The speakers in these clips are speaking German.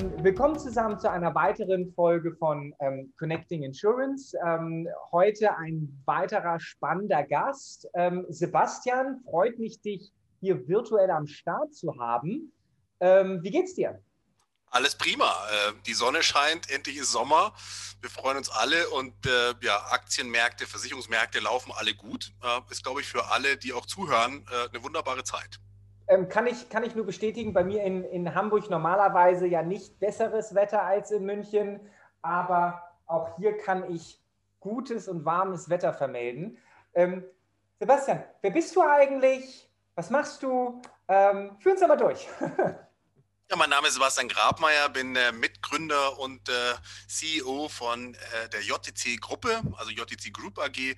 Ähm, willkommen zusammen zu einer weiteren Folge von ähm, Connecting Insurance. Ähm, heute ein weiterer spannender Gast. Ähm, Sebastian, freut mich, dich hier virtuell am Start zu haben. Ähm, wie geht's dir? Alles prima. Äh, die Sonne scheint, endlich ist Sommer. Wir freuen uns alle und äh, ja, Aktienmärkte, Versicherungsmärkte laufen alle gut. Äh, ist, glaube ich, für alle, die auch zuhören, äh, eine wunderbare Zeit. Ähm, kann, ich, kann ich nur bestätigen, bei mir in, in Hamburg normalerweise ja nicht besseres Wetter als in München, aber auch hier kann ich gutes und warmes Wetter vermelden. Ähm, Sebastian, wer bist du eigentlich? Was machst du? Ähm, führ uns einmal durch. Ja, mein Name ist Sebastian Grabmeier, bin äh, Mitgründer und äh, CEO von äh, der JTC Gruppe, also JTC Group AG. Äh,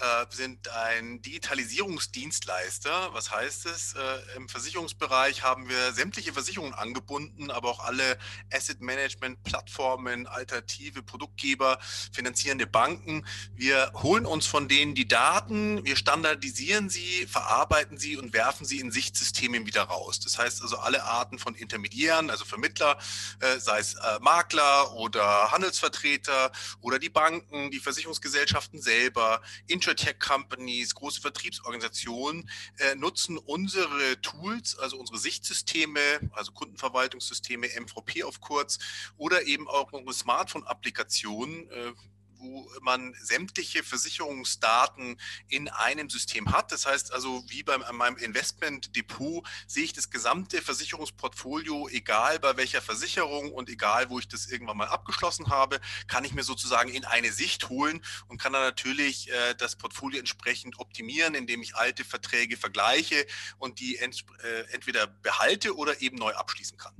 wir sind ein Digitalisierungsdienstleister. Was heißt es? Äh, Im Versicherungsbereich haben wir sämtliche Versicherungen angebunden, aber auch alle Asset Management Plattformen, alternative Produktgeber, finanzierende Banken. Wir holen uns von denen die Daten, wir standardisieren sie, verarbeiten sie und werfen sie in Sichtsysteme wieder raus. Das heißt also alle Arten von Intermediären Intermediären, also Vermittler, äh, sei es äh, Makler oder Handelsvertreter oder die Banken, die Versicherungsgesellschaften selber, Insurtech-Companies, große Vertriebsorganisationen äh, nutzen unsere Tools, also unsere Sichtsysteme, also Kundenverwaltungssysteme, MVP auf kurz, oder eben auch unsere Smartphone-Applikationen, wo man sämtliche Versicherungsdaten in einem System hat. Das heißt also, wie bei meinem Investmentdepot sehe ich das gesamte Versicherungsportfolio, egal bei welcher Versicherung und egal, wo ich das irgendwann mal abgeschlossen habe, kann ich mir sozusagen in eine Sicht holen und kann dann natürlich äh, das Portfolio entsprechend optimieren, indem ich alte Verträge vergleiche und die ent, äh, entweder behalte oder eben neu abschließen kann.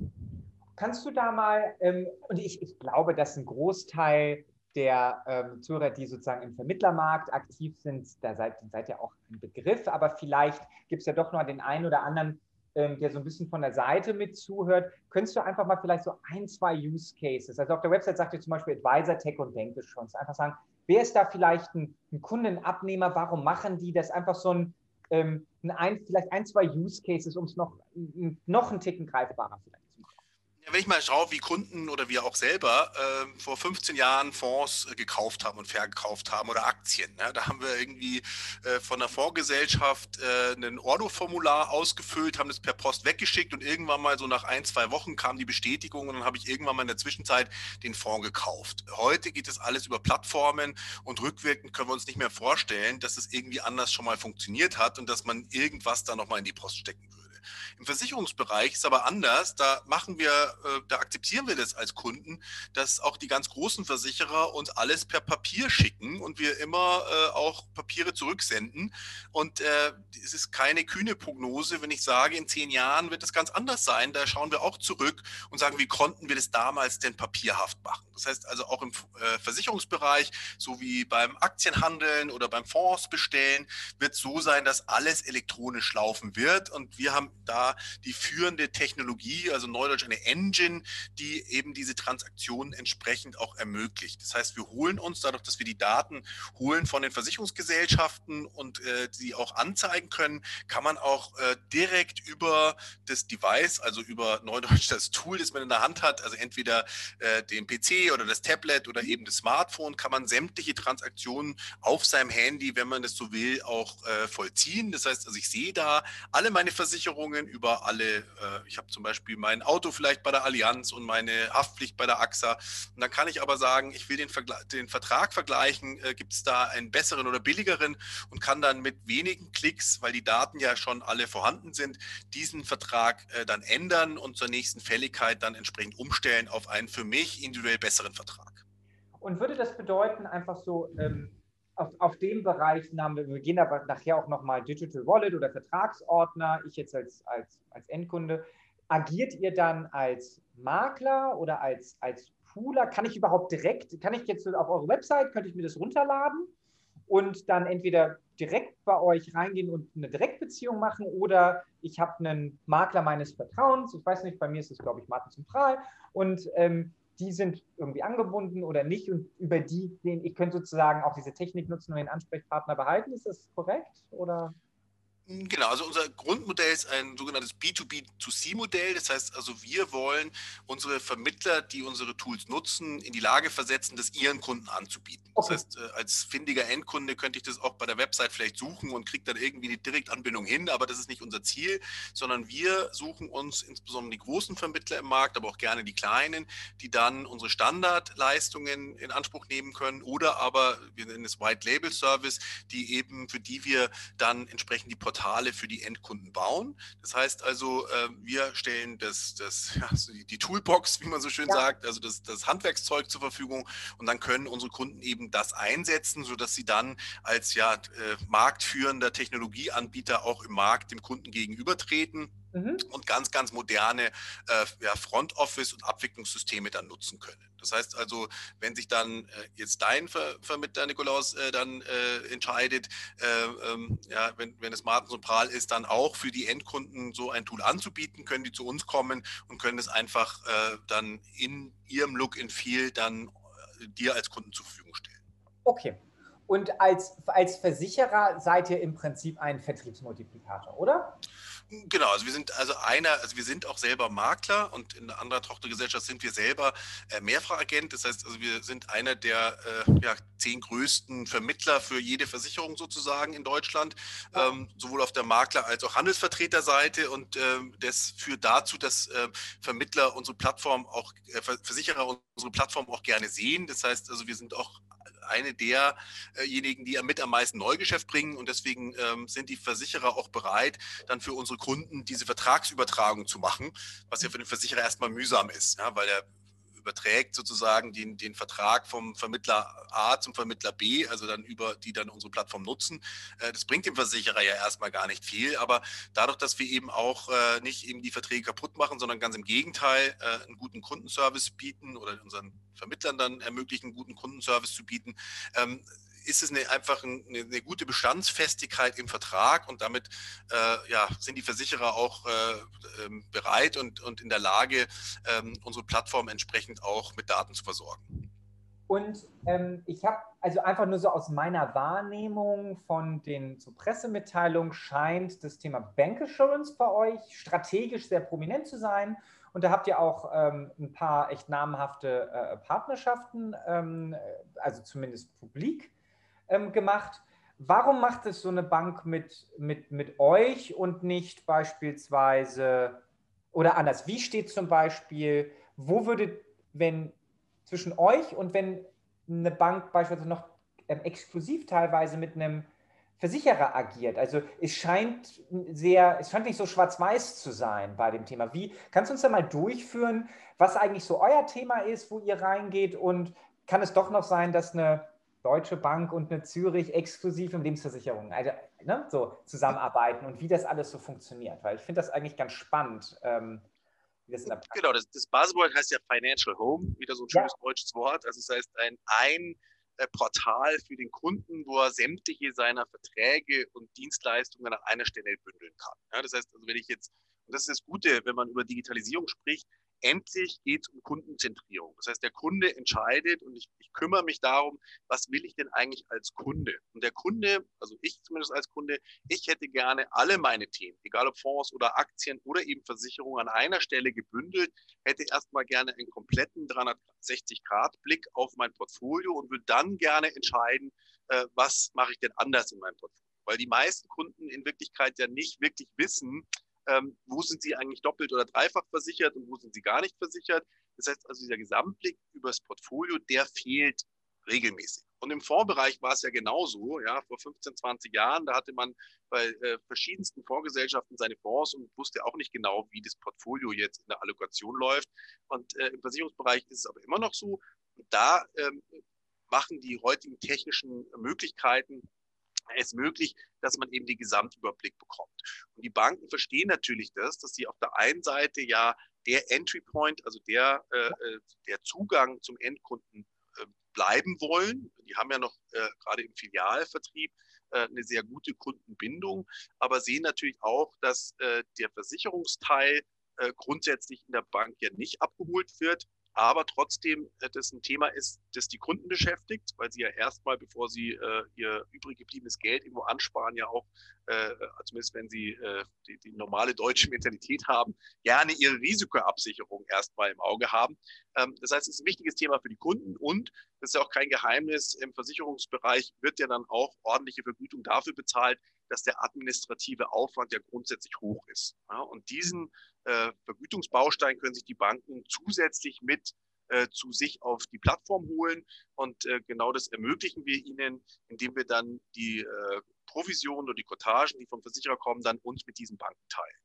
Kannst du da mal, ähm, und ich, ich glaube, dass ein Großteil der ähm, Zuhörer, die sozusagen im Vermittlermarkt aktiv sind, da seid, seid ihr auch ein Begriff, aber vielleicht gibt es ja doch noch den einen oder anderen, ähm, der so ein bisschen von der Seite mit zuhört. Könntest du einfach mal vielleicht so ein, zwei Use Cases, also auf der Website sagt ihr zum Beispiel Advisor, Tech und Bankbeschutz, einfach sagen, wer ist da vielleicht ein, ein Kundenabnehmer, warum machen die das? Einfach so ein, ähm, ein vielleicht ein, zwei Use Cases, um es noch, noch einen Ticken greifbarer vielleicht ja, wenn ich mal schaue, wie Kunden oder wir auch selber äh, vor 15 Jahren Fonds äh, gekauft haben und verkauft haben oder Aktien. Ne? Da haben wir irgendwie äh, von der Fondsgesellschaft äh, ein Ordo-Formular ausgefüllt, haben das per Post weggeschickt und irgendwann mal so nach ein, zwei Wochen kam die Bestätigung und dann habe ich irgendwann mal in der Zwischenzeit den Fonds gekauft. Heute geht das alles über Plattformen und rückwirkend können wir uns nicht mehr vorstellen, dass es irgendwie anders schon mal funktioniert hat und dass man irgendwas da nochmal in die Post stecken würde. Im Versicherungsbereich ist aber anders. Da machen wir, äh, da akzeptieren wir das als Kunden, dass auch die ganz großen Versicherer uns alles per Papier schicken und wir immer äh, auch Papiere zurücksenden. Und äh, es ist keine kühne Prognose, wenn ich sage, in zehn Jahren wird es ganz anders sein. Da schauen wir auch zurück und sagen, wie konnten wir das damals denn papierhaft machen? Das heißt also auch im Versicherungsbereich, so wie beim Aktienhandeln oder beim Fonds bestellen, wird so sein, dass alles elektronisch laufen wird. Und wir haben da die führende Technologie, also Neudeutsch eine Engine, die eben diese Transaktionen entsprechend auch ermöglicht. Das heißt, wir holen uns dadurch, dass wir die Daten holen von den Versicherungsgesellschaften und äh, sie auch anzeigen können, kann man auch äh, direkt über das Device, also über Neudeutsch das Tool, das man in der Hand hat, also entweder äh, den PC oder das Tablet oder eben das Smartphone, kann man sämtliche Transaktionen auf seinem Handy, wenn man das so will, auch äh, vollziehen. Das heißt, also ich sehe da alle meine Versicherungen Versicherungen über alle, äh, ich habe zum Beispiel mein Auto vielleicht bei der Allianz und meine Haftpflicht bei der AXA. Und dann kann ich aber sagen, ich will den, den Vertrag vergleichen, äh, gibt es da einen besseren oder billigeren und kann dann mit wenigen Klicks, weil die Daten ja schon alle vorhanden sind, diesen Vertrag äh, dann ändern und zur nächsten Fälligkeit dann entsprechend umstellen auf einen für mich individuell besseren Vertrag. Und würde das bedeuten, einfach so, ähm auf, auf dem Bereich, wir, wir gehen aber nachher auch nochmal Digital Wallet oder Vertragsordner, ich jetzt als, als, als Endkunde, agiert ihr dann als Makler oder als, als Pooler? Kann ich überhaupt direkt, kann ich jetzt auf eure Website, könnte ich mir das runterladen und dann entweder direkt bei euch reingehen und eine Direktbeziehung machen oder ich habe einen Makler meines Vertrauens, ich weiß nicht, bei mir ist es, glaube ich, Martin Zentral und ähm, die sind irgendwie angebunden oder nicht und über die, den, ich könnte sozusagen auch diese Technik nutzen und den Ansprechpartner behalten. Ist das korrekt? Oder? Genau, also unser Grundmodell ist ein sogenanntes B2B2C-Modell. Das heißt also, wir wollen unsere Vermittler, die unsere Tools nutzen, in die Lage versetzen, das ihren Kunden anzubieten. Das heißt, äh, als findiger Endkunde könnte ich das auch bei der Website vielleicht suchen und kriege dann irgendwie eine Direktanbindung hin, aber das ist nicht unser Ziel, sondern wir suchen uns insbesondere die großen Vermittler im Markt, aber auch gerne die kleinen, die dann unsere Standardleistungen in Anspruch nehmen können oder aber, wir nennen es White Label Service, die eben, für die wir dann entsprechend die Portale Portale für die Endkunden bauen. Das heißt also, äh, wir stellen das, das, ja, die Toolbox, wie man so schön ja. sagt, also das, das Handwerkszeug zur Verfügung und dann können unsere Kunden eben das einsetzen, sodass sie dann als ja, äh, marktführender Technologieanbieter auch im Markt dem Kunden gegenübertreten mhm. und ganz, ganz moderne äh, ja, Front Office und Abwicklungssysteme dann nutzen können. Das heißt also, wenn sich dann äh, jetzt dein Ver Vermittler Nikolaus äh, dann äh, entscheidet, äh, ähm, ja, wenn, wenn es Martens und Pral ist, dann auch für die Endkunden so ein Tool anzubieten, können die zu uns kommen und können es einfach äh, dann in ihrem Look and Feel dann dir als Kunden zur Verfügung stellen. Okay. Und als, als Versicherer seid ihr im Prinzip ein Vertriebsmultiplikator, oder? Genau, also wir sind also einer, also wir sind auch selber Makler und in einer anderen Tochtergesellschaft sind wir selber äh, Mehrfachagent. Das heißt, also wir sind einer der äh, ja, zehn größten Vermittler für jede Versicherung sozusagen in Deutschland, ähm, sowohl auf der Makler- als auch Handelsvertreterseite. Und ähm, das führt dazu, dass äh, Vermittler unsere Plattform auch, äh, Versicherer unsere Plattform auch gerne sehen. Das heißt, also wir sind auch eine derjenigen, die mit am meisten Neugeschäft bringen. Und deswegen ähm, sind die Versicherer auch bereit, dann für unsere Kunden diese Vertragsübertragung zu machen, was ja für den Versicherer erstmal mühsam ist, ja, weil er überträgt sozusagen den, den Vertrag vom Vermittler A zum Vermittler B, also dann über die dann unsere Plattform nutzen. Äh, das bringt dem Versicherer ja erstmal gar nicht viel, aber dadurch, dass wir eben auch äh, nicht eben die Verträge kaputt machen, sondern ganz im Gegenteil äh, einen guten Kundenservice bieten oder unseren Vermittlern dann ermöglichen, einen guten Kundenservice zu bieten, ähm, ist es eine, einfach eine, eine, gute Bestandsfestigkeit im Vertrag und damit äh, ja, sind die Versicherer auch äh, ähm, bereit und, und in der Lage, ähm, unsere Plattform entsprechend auch mit Daten zu versorgen. Und ähm, ich habe also einfach nur so aus meiner Wahrnehmung von den so Pressemitteilungen scheint das Thema Bank Assurance bei euch strategisch sehr prominent zu sein. Und da habt ihr auch ähm, ein paar echt namhafte äh, Partnerschaften, ähm, also zumindest publik ähm, gemacht. Warum macht es so eine Bank mit, mit, mit euch und nicht beispielsweise, oder anders, wie steht zum Beispiel, wo würde, wenn zwischen euch und wenn eine Bank beispielsweise noch ähm, exklusiv teilweise mit einem Versicherer agiert. Also es scheint sehr, es scheint nicht so schwarz-weiß zu sein bei dem Thema. Wie kannst du uns da mal durchführen, was eigentlich so euer Thema ist, wo ihr reingeht und kann es doch noch sein, dass eine Deutsche Bank und eine Zürich exklusiv im Lebensversicherung also, ne, so zusammenarbeiten und wie das alles so funktioniert. Weil ich finde das eigentlich ganz spannend. Ähm, das genau, das, das Buzzword heißt ja Financial Home, wieder so ein schönes ja. deutsches Wort. Also das heißt ein, ein äh, Portal für den Kunden, wo er sämtliche seiner Verträge und Dienstleistungen an einer Stelle bündeln kann. Ja, das heißt, also wenn ich jetzt, und das ist das Gute, wenn man über Digitalisierung spricht, endlich geht es um Kundenzentrierung. Das heißt, der Kunde entscheidet und ich, ich, kümmere mich darum, was will ich denn eigentlich als Kunde? Und der Kunde, also ich zumindest als Kunde, ich hätte gerne alle meine Themen, egal ob Fonds oder Aktien oder eben Versicherungen an einer Stelle gebündelt, hätte erstmal gerne einen kompletten 360-Grad-Blick auf mein Portfolio und würde dann gerne entscheiden, äh, was mache ich denn anders in meinem Portfolio. Weil die meisten Kunden in Wirklichkeit ja nicht wirklich wissen, ähm, wo sind sie eigentlich doppelt oder dreifach versichert und wo sind sie gar nicht versichert. Das heißt also, dieser Gesamtblick über das Portfolio, der fehlt regelmäßig. Und im Fondsbereich war es ja genauso. Ja, vor 15, 20 Jahren, da hatte man bei äh, verschiedensten Fondsgesellschaften seine Fonds und wusste auch nicht genau, wie das Portfolio jetzt in der Allokation läuft. Und äh, im Versicherungsbereich ist es aber immer noch so. Und da ähm, machen die heutigen technischen Möglichkeiten es möglich, dass man eben den Gesamtüberblick bekommt. Und die Banken verstehen natürlich das, dass sie auf der einen Seite ja der Entry Point, also der, äh, äh, der Zugang zum Endkunden äh, bleiben wollen. Die haben ja noch äh, gerade im Filialvertrieb äh, eine sehr gute Kundenbindung, aber sehen natürlich auch, dass äh, der Versicherungsteil grundsätzlich in der Bank ja nicht abgeholt wird aber trotzdem äh, das ein Thema ist, das die Kunden beschäftigt, weil sie ja erstmal, bevor sie äh, ihr übrig gebliebenes Geld irgendwo ansparen, ja auch, äh, zumindest wenn sie äh, die, die, normale deutsche Mentalität haben, gerne ihre Risikoabsicherung erstmal im Auge haben. Ähm, das heißt, es ist ein wichtiges Thema für die Kunden und das ist ja auch kein Geheimnis, im Versicherungsbereich wird ja dann auch ordentliche Vergütung dafür bezahlt, dass der administrative Aufwand ja grundsätzlich hoch ist. Ja, und diesen äh, Vergütungsbaustein können sich die Banken zusätzlich mit äh, zu sich auf die Plattform holen. Und äh, genau das ermöglichen wir ihnen, indem wir dann die äh, Provisionen oder die Cottagen, die vom Versicherer kommen, dann uns mit diesen Banken teilen.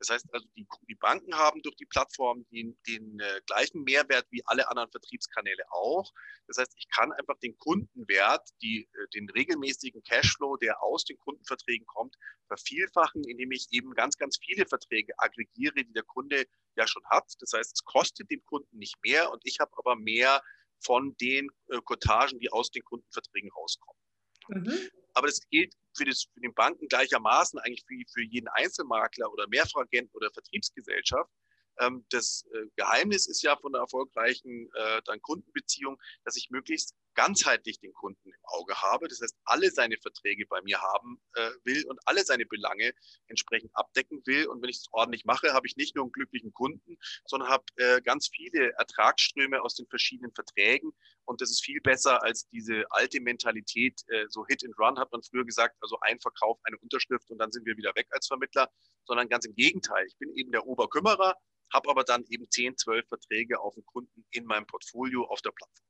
Das heißt also, die, die Banken haben durch die Plattform den, den äh, gleichen Mehrwert wie alle anderen Vertriebskanäle auch. Das heißt, ich kann einfach den Kundenwert, die, äh, den regelmäßigen Cashflow, der aus den Kundenverträgen kommt, vervielfachen, indem ich eben ganz, ganz viele Verträge aggregiere, die der Kunde ja schon hat. Das heißt, es kostet dem Kunden nicht mehr und ich habe aber mehr von den äh, Cottagen, die aus den Kundenverträgen rauskommen. Mhm. Aber das gilt für, das, für den Banken gleichermaßen eigentlich für, für jeden Einzelmakler oder Mehrfachagenten oder Vertriebsgesellschaft. Ähm, das äh, Geheimnis ist ja von der erfolgreichen äh, dann Kundenbeziehung, dass ich möglichst ganzheitlich den Kunden im Auge habe. Das heißt, alle seine Verträge bei mir haben äh, will und alle seine Belange entsprechend abdecken will. Und wenn ich es ordentlich mache, habe ich nicht nur einen glücklichen Kunden, sondern habe äh, ganz viele Ertragsströme aus den verschiedenen Verträgen. Und das ist viel besser als diese alte Mentalität, äh, so Hit and Run hat man früher gesagt, also ein Verkauf, eine Unterschrift und dann sind wir wieder weg als Vermittler, sondern ganz im Gegenteil. Ich bin eben der Oberkümmerer, habe aber dann eben 10, 12 Verträge auf den Kunden in meinem Portfolio auf der Plattform.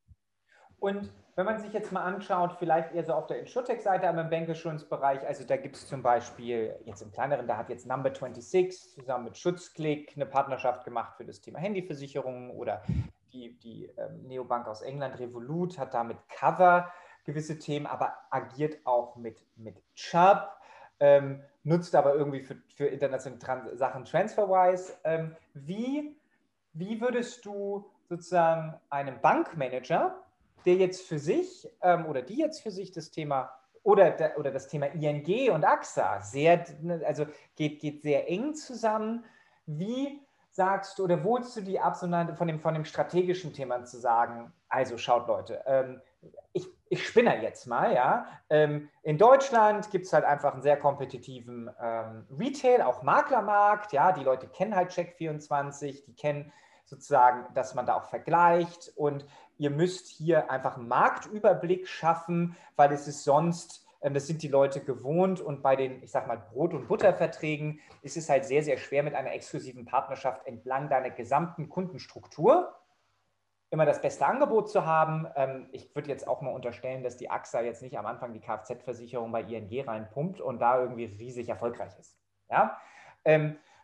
Und wenn man sich jetzt mal anschaut, vielleicht eher so auf der Insurtech-Seite, aber im Bankassurance-Bereich, also da gibt es zum Beispiel jetzt im kleineren, da hat jetzt Number 26 zusammen mit Schutzklick eine Partnerschaft gemacht für das Thema Handyversicherungen oder die, die ähm, Neobank aus England, Revolut, hat da mit Cover gewisse Themen, aber agiert auch mit, mit Chubb, ähm, nutzt aber irgendwie für, für internationale Trans Sachen TransferWise. Ähm, wie, wie würdest du sozusagen einem Bankmanager, der jetzt für sich ähm, oder die jetzt für sich das Thema oder, oder das Thema ING und AXA sehr, also geht, geht sehr eng zusammen. Wie sagst du oder wohlst du die ab, von dem, von dem strategischen Thema zu sagen, also schaut Leute, ähm, ich, ich spinne jetzt mal, ja. Ähm, in Deutschland gibt es halt einfach einen sehr kompetitiven ähm, Retail, auch Maklermarkt, ja. Die Leute kennen halt Check24, die kennen sozusagen, dass man da auch vergleicht und ihr müsst hier einfach einen Marktüberblick schaffen, weil es ist sonst, ähm, das sind die Leute gewohnt und bei den, ich sag mal, Brot- und Butterverträgen ist es halt sehr, sehr schwer mit einer exklusiven Partnerschaft entlang deiner gesamten Kundenstruktur immer das beste Angebot zu haben. Ähm, ich würde jetzt auch mal unterstellen, dass die AXA jetzt nicht am Anfang die Kfz-Versicherung bei ING reinpumpt und da irgendwie riesig erfolgreich ist. Ja?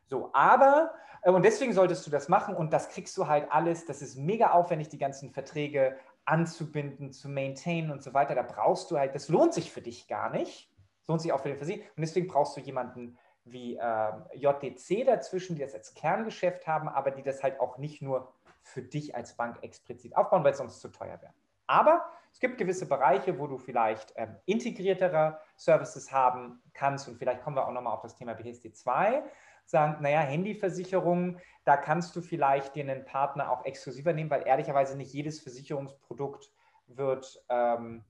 So, aber, äh, und deswegen solltest du das machen und das kriegst du halt alles. Das ist mega aufwendig, die ganzen Verträge anzubinden, zu maintainen und so weiter. Da brauchst du halt, das lohnt sich für dich gar nicht. Lohnt sich auch für den Versicherer. Und deswegen brauchst du jemanden wie äh, JDC dazwischen, die das als Kerngeschäft haben, aber die das halt auch nicht nur für dich als Bank explizit aufbauen, weil es sonst zu teuer wäre. Aber es gibt gewisse Bereiche, wo du vielleicht ähm, integriertere Services haben kannst und vielleicht kommen wir auch nochmal auf das Thema BSD2 sagen, naja, Handyversicherung, da kannst du vielleicht dir einen Partner auch exklusiver nehmen, weil ehrlicherweise nicht jedes Versicherungsprodukt wird, ähm,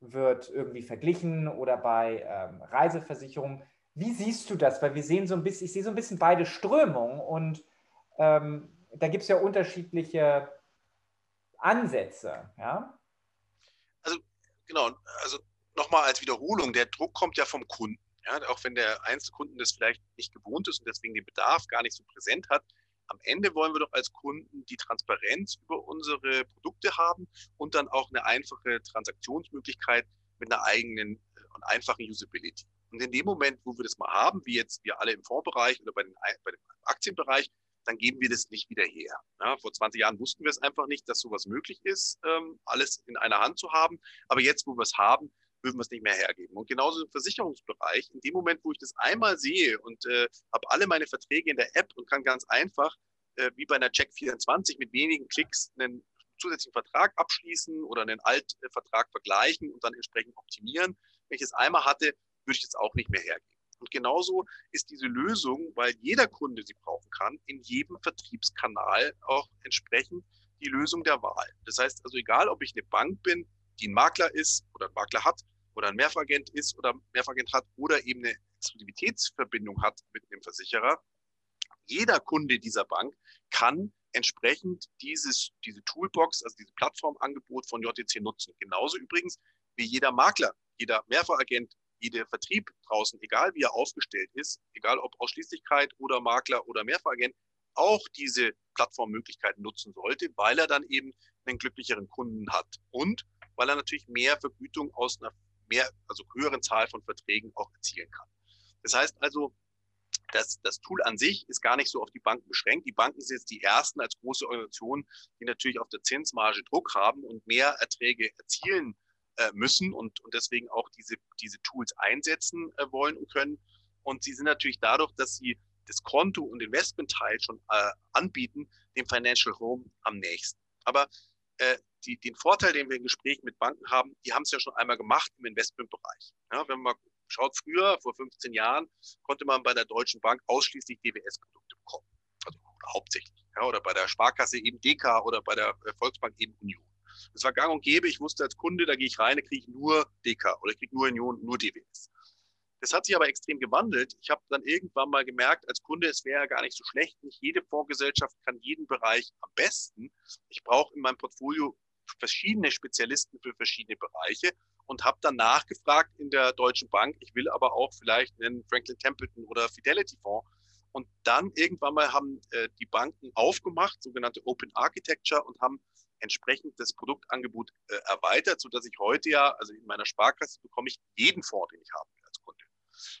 wird irgendwie verglichen oder bei ähm, Reiseversicherungen. Wie siehst du das? Weil wir sehen so ein bisschen, ich sehe so ein bisschen beide Strömungen und ähm, da gibt es ja unterschiedliche Ansätze, ja? Also genau, also nochmal als Wiederholung, der Druck kommt ja vom Kunden. Ja, auch wenn der Einzelkunden das vielleicht nicht gewohnt ist und deswegen den Bedarf gar nicht so präsent hat, am Ende wollen wir doch als Kunden die Transparenz über unsere Produkte haben und dann auch eine einfache Transaktionsmöglichkeit mit einer eigenen äh, und einfachen Usability. Und in dem Moment, wo wir das mal haben, wie jetzt wir alle im Fondsbereich oder bei, den, bei dem Aktienbereich, dann geben wir das nicht wieder her. Ja, vor 20 Jahren wussten wir es einfach nicht, dass sowas möglich ist, ähm, alles in einer Hand zu haben. Aber jetzt, wo wir es haben, würden wir es nicht mehr hergeben. Und genauso im Versicherungsbereich, in dem Moment, wo ich das einmal sehe und äh, habe alle meine Verträge in der App und kann ganz einfach, äh, wie bei einer Check24, mit wenigen Klicks einen zusätzlichen Vertrag abschließen oder einen Altvertrag vergleichen und dann entsprechend optimieren. Wenn ich es einmal hatte, würde ich es auch nicht mehr hergeben. Und genauso ist diese Lösung, weil jeder Kunde sie brauchen kann, in jedem Vertriebskanal auch entsprechend die Lösung der Wahl. Das heißt also, egal ob ich eine Bank bin, die ein Makler ist oder ein Makler hat oder ein Mehrfachagent ist oder Mehrfachagent hat oder eben eine Exklusivitätsverbindung hat mit dem Versicherer, jeder Kunde dieser Bank kann entsprechend dieses, diese Toolbox, also dieses Plattformangebot von JTC nutzen. Genauso übrigens wie jeder Makler, jeder Mehrfachagent, jeder Vertrieb draußen, egal wie er aufgestellt ist, egal ob Ausschließlichkeit oder Makler oder Mehrfachagent, auch diese Plattformmöglichkeiten nutzen sollte, weil er dann eben einen glücklicheren Kunden hat und weil er natürlich mehr Vergütung aus einer mehr, also höheren Zahl von Verträgen auch erzielen kann. Das heißt also, das, das Tool an sich ist gar nicht so auf die Banken beschränkt. Die Banken sind jetzt die ersten als große Organisation, die natürlich auf der Zinsmarge Druck haben und mehr Erträge erzielen äh, müssen und, und deswegen auch diese, diese Tools einsetzen äh, wollen und können. Und sie sind natürlich dadurch, dass sie das Konto- und Investmentteil schon äh, anbieten, dem Financial Home am nächsten. Aber äh, die, den Vorteil, den wir im Gespräch mit Banken haben, die haben es ja schon einmal gemacht im Investmentbereich. Ja, wenn man schaut, früher, vor 15 Jahren, konnte man bei der Deutschen Bank ausschließlich DWS-Produkte bekommen. Also hauptsächlich. Ja, oder bei der Sparkasse eben DK oder bei der äh, Volksbank eben Union. Das war gang und gäbe. Ich wusste als Kunde, da gehe ich rein, da kriege ich nur DK oder ich kriege nur Union, nur DWS. Das hat sich aber extrem gewandelt. Ich habe dann irgendwann mal gemerkt, als Kunde, es wäre ja gar nicht so schlecht. Nicht jede Fondsgesellschaft kann jeden Bereich am besten. Ich brauche in meinem Portfolio verschiedene Spezialisten für verschiedene Bereiche und habe dann nachgefragt in der Deutschen Bank. Ich will aber auch vielleicht einen Franklin Templeton oder Fidelity Fonds. Und dann irgendwann mal haben äh, die Banken aufgemacht, sogenannte Open Architecture, und haben entsprechend das Produktangebot äh, erweitert, sodass ich heute ja, also in meiner Sparkasse bekomme ich jeden Fonds, den ich haben als Kunde.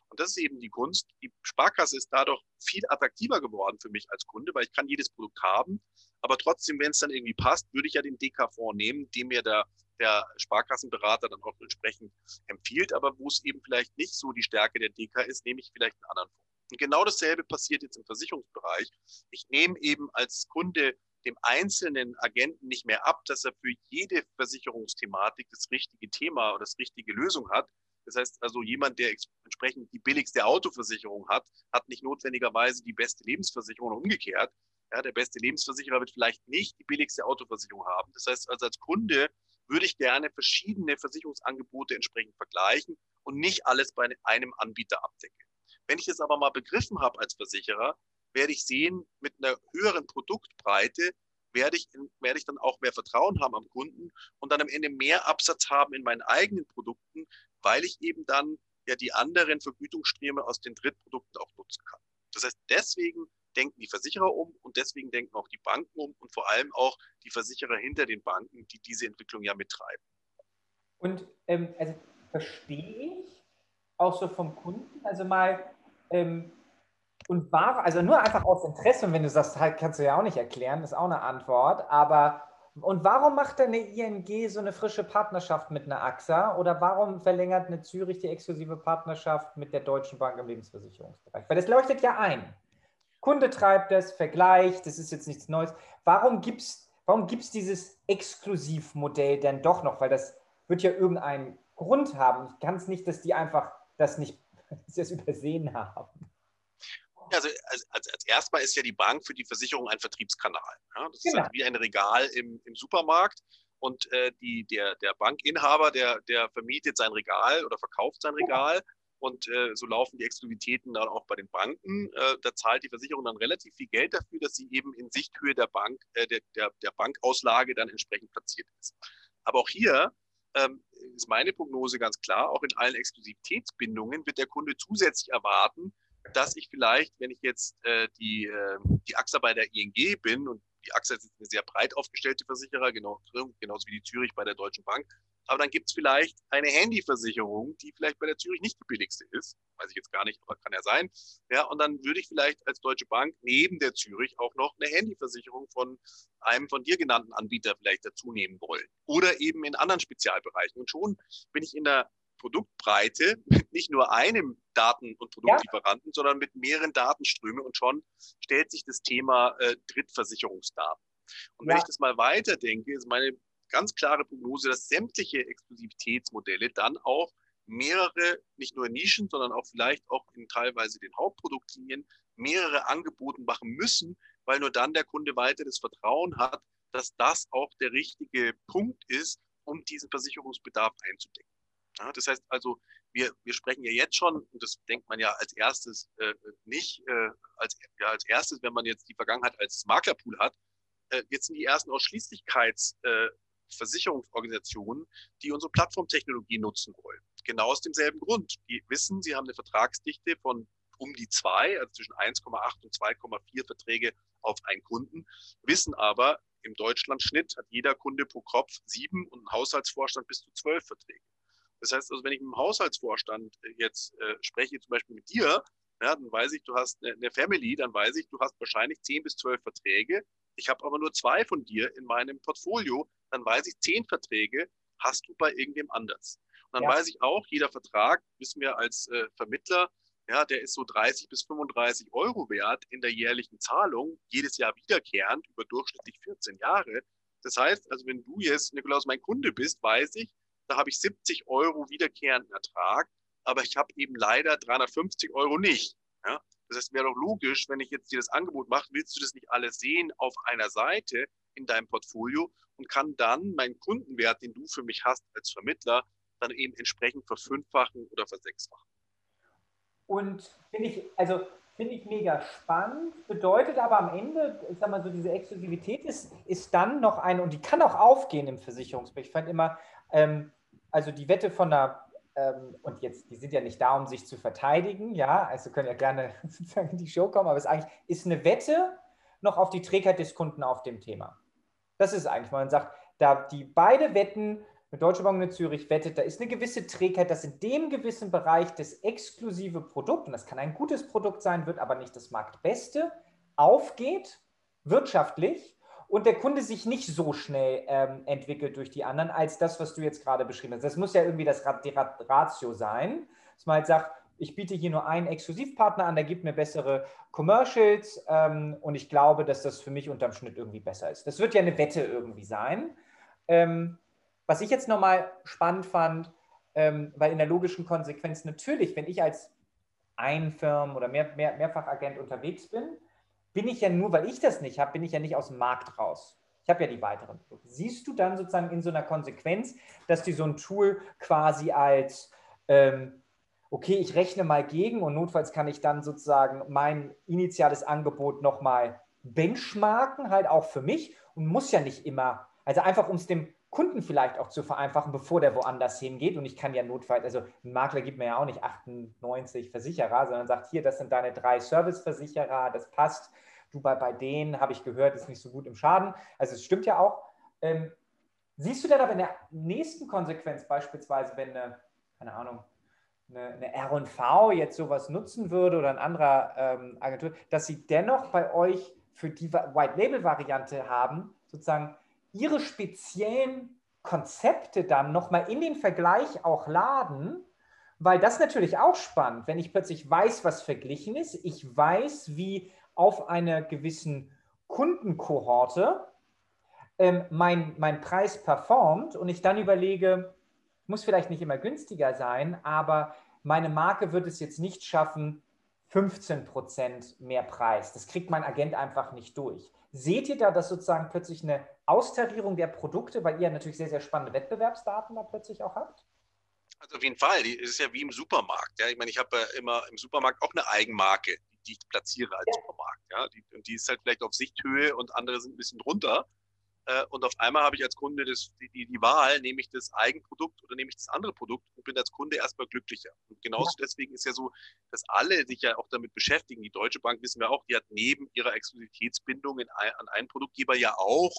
Und das ist eben die Kunst. Die Sparkasse ist dadurch viel attraktiver geworden für mich als Kunde, weil ich kann jedes Produkt haben. Aber trotzdem, wenn es dann irgendwie passt, würde ich ja den DK-Fonds nehmen, den mir der, der Sparkassenberater dann auch entsprechend empfiehlt. Aber wo es eben vielleicht nicht so die Stärke der DK ist, nehme ich vielleicht einen anderen Fonds. Und genau dasselbe passiert jetzt im Versicherungsbereich. Ich nehme eben als Kunde dem einzelnen Agenten nicht mehr ab, dass er für jede Versicherungsthematik das richtige Thema oder das richtige Lösung hat, das heißt also, jemand, der entsprechend die billigste Autoversicherung hat, hat nicht notwendigerweise die beste Lebensversicherung und umgekehrt. Ja, der beste Lebensversicherer wird vielleicht nicht die billigste Autoversicherung haben. Das heißt also, als Kunde würde ich gerne verschiedene Versicherungsangebote entsprechend vergleichen und nicht alles bei einem Anbieter abdecken. Wenn ich es aber mal begriffen habe als Versicherer, werde ich sehen, mit einer höheren Produktbreite werde ich, werde ich dann auch mehr Vertrauen haben am Kunden und dann am Ende mehr Absatz haben in meinen eigenen Produkten, weil ich eben dann ja die anderen Vergütungsströme aus den Drittprodukten auch nutzen kann. Das heißt, deswegen denken die Versicherer um und deswegen denken auch die Banken um und vor allem auch die Versicherer hinter den Banken, die diese Entwicklung ja mittreiben. Und ähm, also verstehe ich auch so vom Kunden, also mal ähm, und war, also nur einfach aus Interesse, und wenn du sagst, halt, kannst du ja auch nicht erklären, ist auch eine Antwort, aber und warum macht denn eine ING so eine frische Partnerschaft mit einer AXA oder warum verlängert eine Zürich die exklusive Partnerschaft mit der Deutschen Bank im Lebensversicherungsbereich? Weil das leuchtet ja ein. Kunde treibt das, vergleicht, das ist jetzt nichts Neues. Warum gibt es warum gibt's dieses Exklusivmodell denn doch noch? Weil das wird ja irgendeinen Grund haben. Ich kann es nicht, dass die einfach das nicht das übersehen haben. Also als, als, als erstmal ist ja die Bank für die Versicherung ein Vertriebskanal. Ja? Das genau. ist halt wie ein Regal im, im Supermarkt. Und äh, die, der, der Bankinhaber, der, der vermietet sein Regal oder verkauft sein Regal. Und äh, so laufen die Exklusivitäten dann auch bei den Banken. Äh, da zahlt die Versicherung dann relativ viel Geld dafür, dass sie eben in Sichthöhe der Bank, äh, der, der, der Bankauslage dann entsprechend platziert ist. Aber auch hier ähm, ist meine Prognose ganz klar, auch in allen Exklusivitätsbindungen wird der Kunde zusätzlich erwarten, dass ich vielleicht, wenn ich jetzt äh, die, äh, die AXA bei der ING bin und die AXA ist eine sehr breit aufgestellte Versicherer, genau, genauso wie die Zürich bei der Deutschen Bank, aber dann gibt es vielleicht eine Handyversicherung, die vielleicht bei der Zürich nicht die billigste ist. Weiß ich jetzt gar nicht, aber kann ja sein. Ja, und dann würde ich vielleicht als Deutsche Bank neben der Zürich auch noch eine Handyversicherung von einem von dir genannten Anbieter vielleicht dazu nehmen wollen. Oder eben in anderen Spezialbereichen. Und schon bin ich in der Produktbreite mit nicht nur einem Daten- und Produktlieferanten, ja. sondern mit mehreren Datenströmen und schon stellt sich das Thema äh, Drittversicherungsdaten. Und wenn ja. ich das mal weiterdenke, ist meine ganz klare Prognose, dass sämtliche Exklusivitätsmodelle dann auch mehrere, nicht nur Nischen, sondern auch vielleicht auch in teilweise den Hauptproduktlinien mehrere Angebote machen müssen, weil nur dann der Kunde weiter das Vertrauen hat, dass das auch der richtige Punkt ist, um diesen Versicherungsbedarf einzudecken. Ja, das heißt also, wir, wir sprechen ja jetzt schon, und das denkt man ja als erstes äh, nicht, äh, als, ja, als erstes, wenn man jetzt die Vergangenheit als Maklerpool hat, äh, jetzt sind die ersten Ausschließlichkeitsversicherungsorganisationen, äh, die unsere Plattformtechnologie nutzen wollen. Genau aus demselben Grund. Die wissen, sie haben eine Vertragsdichte von um die zwei, also zwischen 1,8 und 2,4 Verträge auf einen Kunden, wissen aber, im Deutschlandschnitt hat jeder Kunde pro Kopf sieben und ein Haushaltsvorstand bis zu zwölf Verträge. Das heißt also, wenn ich mit dem Haushaltsvorstand äh, jetzt äh, spreche, zum Beispiel mit dir, ja, dann weiß ich, du hast eine, eine Family, dann weiß ich, du hast wahrscheinlich zehn bis zwölf Verträge. Ich habe aber nur zwei von dir in meinem Portfolio, dann weiß ich, zehn Verträge hast du bei irgendwem anders. Und dann ja. weiß ich auch, jeder Vertrag, wissen wir als äh, Vermittler, ja, der ist so 30 bis 35 Euro wert in der jährlichen Zahlung, jedes Jahr wiederkehrend über durchschnittlich 14 Jahre. Das heißt, also wenn du jetzt, Nikolaus, mein Kunde bist, weiß ich, da habe ich 70 Euro wiederkehrenden Ertrag, aber ich habe eben leider 350 Euro nicht. Ja? Das heißt, wäre doch logisch, wenn ich jetzt dir das Angebot mache, willst du das nicht alles sehen auf einer Seite in deinem Portfolio und kann dann meinen Kundenwert, den du für mich hast als Vermittler, dann eben entsprechend verfünffachen oder versechsfachen. Und finde ich, also finde ich mega spannend, bedeutet aber am Ende, ich sag mal so, diese Exklusivität ist, ist dann noch eine, und die kann auch aufgehen im Versicherungsbereich. Ich fand immer, ähm, also die Wette von der, ähm, und jetzt, die sind ja nicht da, um sich zu verteidigen, ja, also können ja gerne sozusagen in die Show kommen, aber es ist eigentlich, ist eine Wette noch auf die Trägheit des Kunden auf dem Thema. Das ist eigentlich, man sagt, da die beide Wetten, eine Deutsche Bank und eine Zürich wettet, da ist eine gewisse Trägheit, dass in dem gewissen Bereich das exklusive Produkt, und das kann ein gutes Produkt sein, wird aber nicht das Marktbeste, aufgeht, wirtschaftlich, und der Kunde sich nicht so schnell ähm, entwickelt durch die anderen, als das, was du jetzt gerade beschrieben hast. Das muss ja irgendwie das die Ratio sein, dass man halt sagt, ich biete hier nur einen Exklusivpartner an, der gibt mir bessere Commercials ähm, und ich glaube, dass das für mich unterm Schnitt irgendwie besser ist. Das wird ja eine Wette irgendwie sein. Ähm, was ich jetzt nochmal spannend fand, ähm, weil in der logischen Konsequenz natürlich, wenn ich als Einfirm oder mehr, mehr, Mehrfachagent unterwegs bin, bin ich ja nur, weil ich das nicht habe, bin ich ja nicht aus dem Markt raus. Ich habe ja die weiteren Produkte. Siehst du dann sozusagen in so einer Konsequenz, dass die so ein Tool quasi als, ähm, okay, ich rechne mal gegen und notfalls kann ich dann sozusagen mein initiales Angebot nochmal benchmarken, halt auch für mich und muss ja nicht immer, also einfach um es dem Kunden vielleicht auch zu vereinfachen, bevor der woanders hingeht. Und ich kann ja notfalls, also ein Makler gibt mir ja auch nicht 98 Versicherer, sondern sagt, hier, das sind deine drei Serviceversicherer, das passt. Du bei, bei denen, habe ich gehört, ist nicht so gut im Schaden. Also es stimmt ja auch. Ähm, siehst du denn aber in der nächsten Konsequenz beispielsweise, wenn eine, keine Ahnung, eine, eine R&V jetzt sowas nutzen würde oder ein anderer ähm, Agentur, dass sie dennoch bei euch für die White-Label-Variante haben, sozusagen ihre speziellen Konzepte dann nochmal in den Vergleich auch laden, weil das natürlich auch spannend, wenn ich plötzlich weiß, was verglichen ist, ich weiß, wie auf einer gewissen Kundenkohorte ähm, mein, mein Preis performt und ich dann überlege, muss vielleicht nicht immer günstiger sein, aber meine Marke wird es jetzt nicht schaffen, 15 Prozent mehr Preis. Das kriegt mein Agent einfach nicht durch. Seht ihr da, dass sozusagen plötzlich eine Austarierung der Produkte, weil ihr natürlich sehr, sehr spannende Wettbewerbsdaten da plötzlich auch habt? Also auf jeden Fall. Die ist ja wie im Supermarkt. Ja? Ich meine, ich habe ja immer im Supermarkt auch eine Eigenmarke, die ich platziere als ja. Supermarkt. Ja? Die, und die ist halt vielleicht auf Sichthöhe und andere sind ein bisschen drunter. Äh, und auf einmal habe ich als Kunde das, die, die, Wahl, nehme ich das Eigenprodukt oder nehme ich das andere Produkt und bin als Kunde erstmal glücklicher. Und genauso ja. deswegen ist ja so, dass alle sich ja auch damit beschäftigen. Die Deutsche Bank wissen wir auch, die hat neben ihrer Exklusivitätsbindung in, an einen Produktgeber ja auch